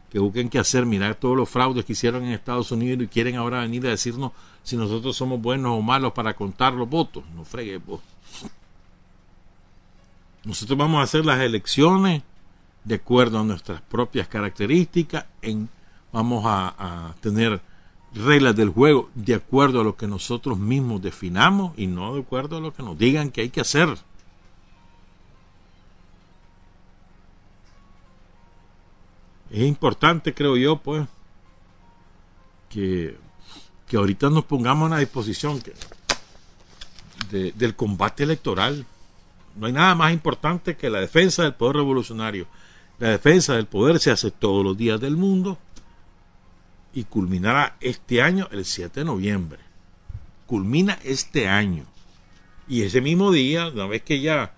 que busquen que hacer, mirar todos los fraudes que hicieron en Estados Unidos y quieren ahora venir a decirnos si nosotros somos buenos o malos para contar los votos. No fregue vos. Nosotros vamos a hacer las elecciones de acuerdo a nuestras propias características. En, vamos a tener reglas del juego de acuerdo a lo que nosotros mismos definamos y no de acuerdo a lo que nos digan que hay que hacer. Es importante, creo yo, pues, que, que ahorita nos pongamos a disposición del combate electoral. No hay nada más importante que la defensa del poder revolucionario. La defensa del poder se hace todos los días del mundo y culminará este año el 7 de noviembre. Culmina este año. Y ese mismo día, una vez que ya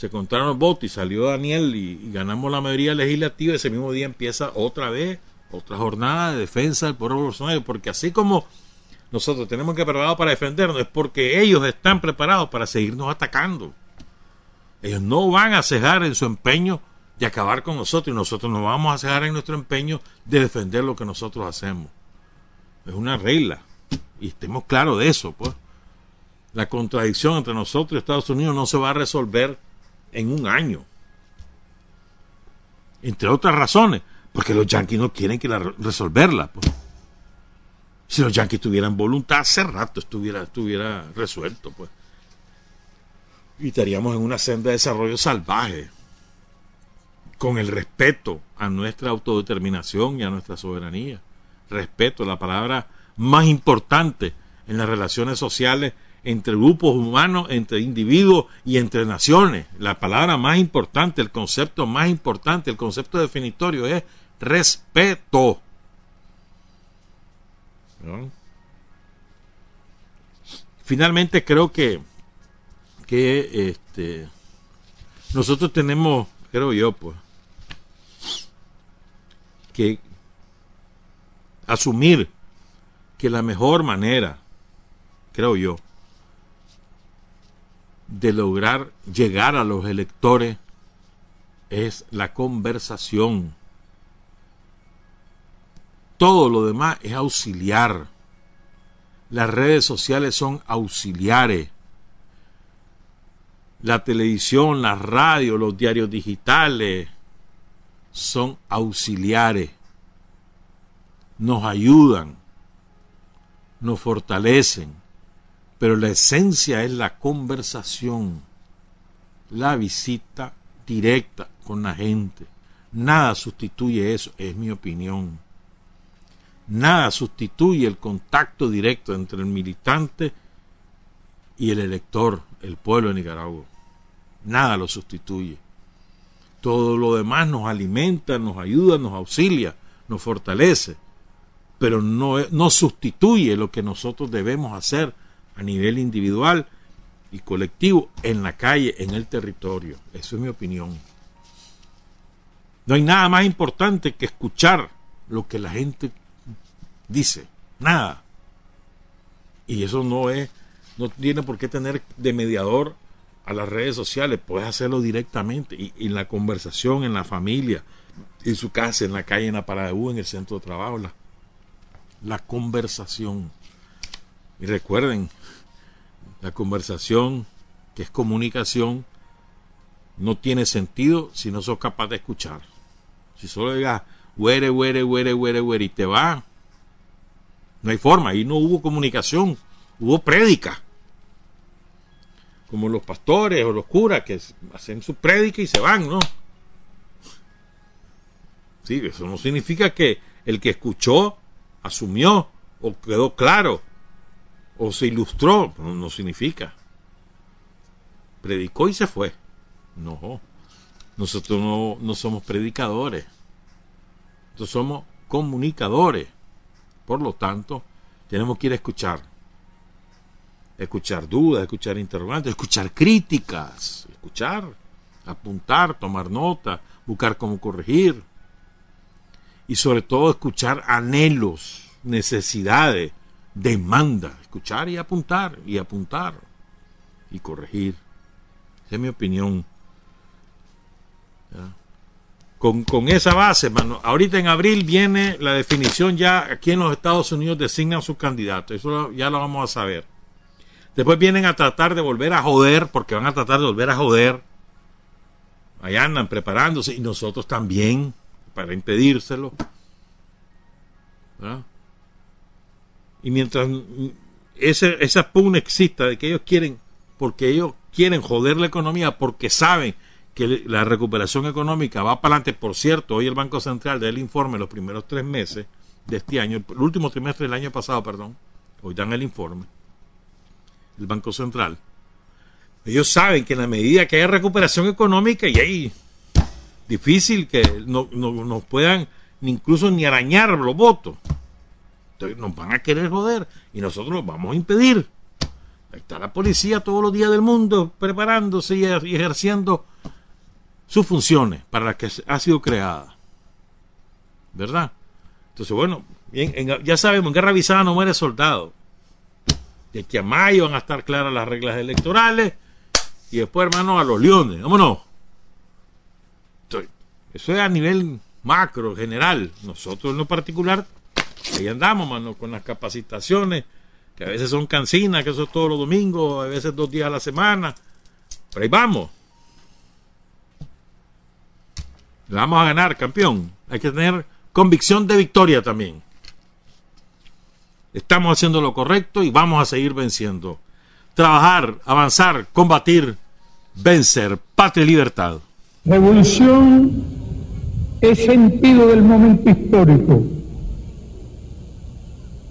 se contaron los votos y salió Daniel y, ganamos la mayoría legislativa, ese mismo día empieza otra vez otra jornada de defensa del pueblo bolsonaro, porque así como nosotros tenemos que preparar para defendernos, es porque ellos están preparados para seguirnos atacando. Ellos no van a cejar en su empeño de acabar con nosotros y nosotros nos vamos a cegar en nuestro empeño de defender lo que nosotros hacemos. Es una regla y estemos claros de eso, pues. La contradicción entre nosotros y Estados Unidos no se va a resolver en un año. Entre otras razones, porque los yanquis no quieren que la resolverla. Pues. Si los yanquis tuvieran voluntad, hace rato estuviera, estuviera resuelto, pues. Y estaríamos en una senda de desarrollo salvaje con el respeto a nuestra autodeterminación y a nuestra soberanía. Respeto, la palabra más importante en las relaciones sociales entre grupos humanos, entre individuos y entre naciones. La palabra más importante, el concepto más importante, el concepto definitorio es respeto. Finalmente creo que, que este, nosotros tenemos, creo yo, pues, que asumir que la mejor manera, creo yo, de lograr llegar a los electores es la conversación. Todo lo demás es auxiliar. Las redes sociales son auxiliares. La televisión, la radio, los diarios digitales, son auxiliares, nos ayudan, nos fortalecen, pero la esencia es la conversación, la visita directa con la gente. Nada sustituye eso, es mi opinión. Nada sustituye el contacto directo entre el militante y el elector, el pueblo de Nicaragua. Nada lo sustituye. Todo lo demás nos alimenta, nos ayuda, nos auxilia, nos fortalece, pero no, no sustituye lo que nosotros debemos hacer a nivel individual y colectivo en la calle, en el territorio. Eso es mi opinión. No hay nada más importante que escuchar lo que la gente dice. Nada. Y eso no es, no tiene por qué tener de mediador a las redes sociales, puedes hacerlo directamente y, en la conversación, en la familia, en su casa, en la calle, en la parada de U, en el centro de trabajo, la, la conversación. Y recuerden, la conversación, que es comunicación, no tiene sentido si no sos capaz de escuchar. Si solo digas, huere, huere, huere, huere, huere, y te va, no hay forma. Ahí no hubo comunicación, hubo prédica como los pastores o los curas que hacen su prédica y se van, ¿no? Sí, eso no significa que el que escuchó, asumió o quedó claro o se ilustró, no, significa. Predicó y se fue. No, nosotros no, no somos predicadores, nosotros somos comunicadores. Por lo tanto, tenemos que ir a escuchar escuchar dudas, escuchar interrogantes, escuchar críticas, escuchar, apuntar, tomar nota, buscar cómo corregir y sobre todo escuchar anhelos, necesidades, demanda, escuchar y apuntar y apuntar y corregir. Esa es mi opinión. Con, con, esa base, mano, ahorita en abril viene la definición ya aquí en los Estados Unidos designan sus candidatos, eso ya lo vamos a saber. Después vienen a tratar de volver a joder, porque van a tratar de volver a joder. Allá andan preparándose y nosotros también, para impedírselo. Y mientras ese, esa pugna exista de que ellos quieren, porque ellos quieren joder la economía, porque saben que la recuperación económica va para adelante. Por cierto, hoy el Banco Central da el informe los primeros tres meses de este año, el último trimestre del año pasado, perdón. Hoy dan el informe el Banco Central, ellos saben que en la medida que haya recuperación económica y hay difícil que no, nos puedan incluso ni arañar los votos, nos van a querer joder y nosotros los vamos a impedir. Está la policía todos los días del mundo preparándose y ejerciendo sus funciones para las que ha sido creada. ¿Verdad? Entonces, bueno, ya sabemos, en guerra avisada no muere soldado de que a mayo van a estar claras las reglas electorales y después, hermano, a los leones. Vámonos. eso es a nivel macro, general. Nosotros en lo particular, ahí andamos, mano, con las capacitaciones, que a veces son cansinas, que eso es todos los domingos, a veces dos días a la semana. Pero ahí vamos. Le vamos a ganar, campeón. Hay que tener convicción de victoria también. Estamos haciendo lo correcto y vamos a seguir venciendo. Trabajar, avanzar, combatir, vencer, patria y libertad. Revolución es sentido del momento histórico.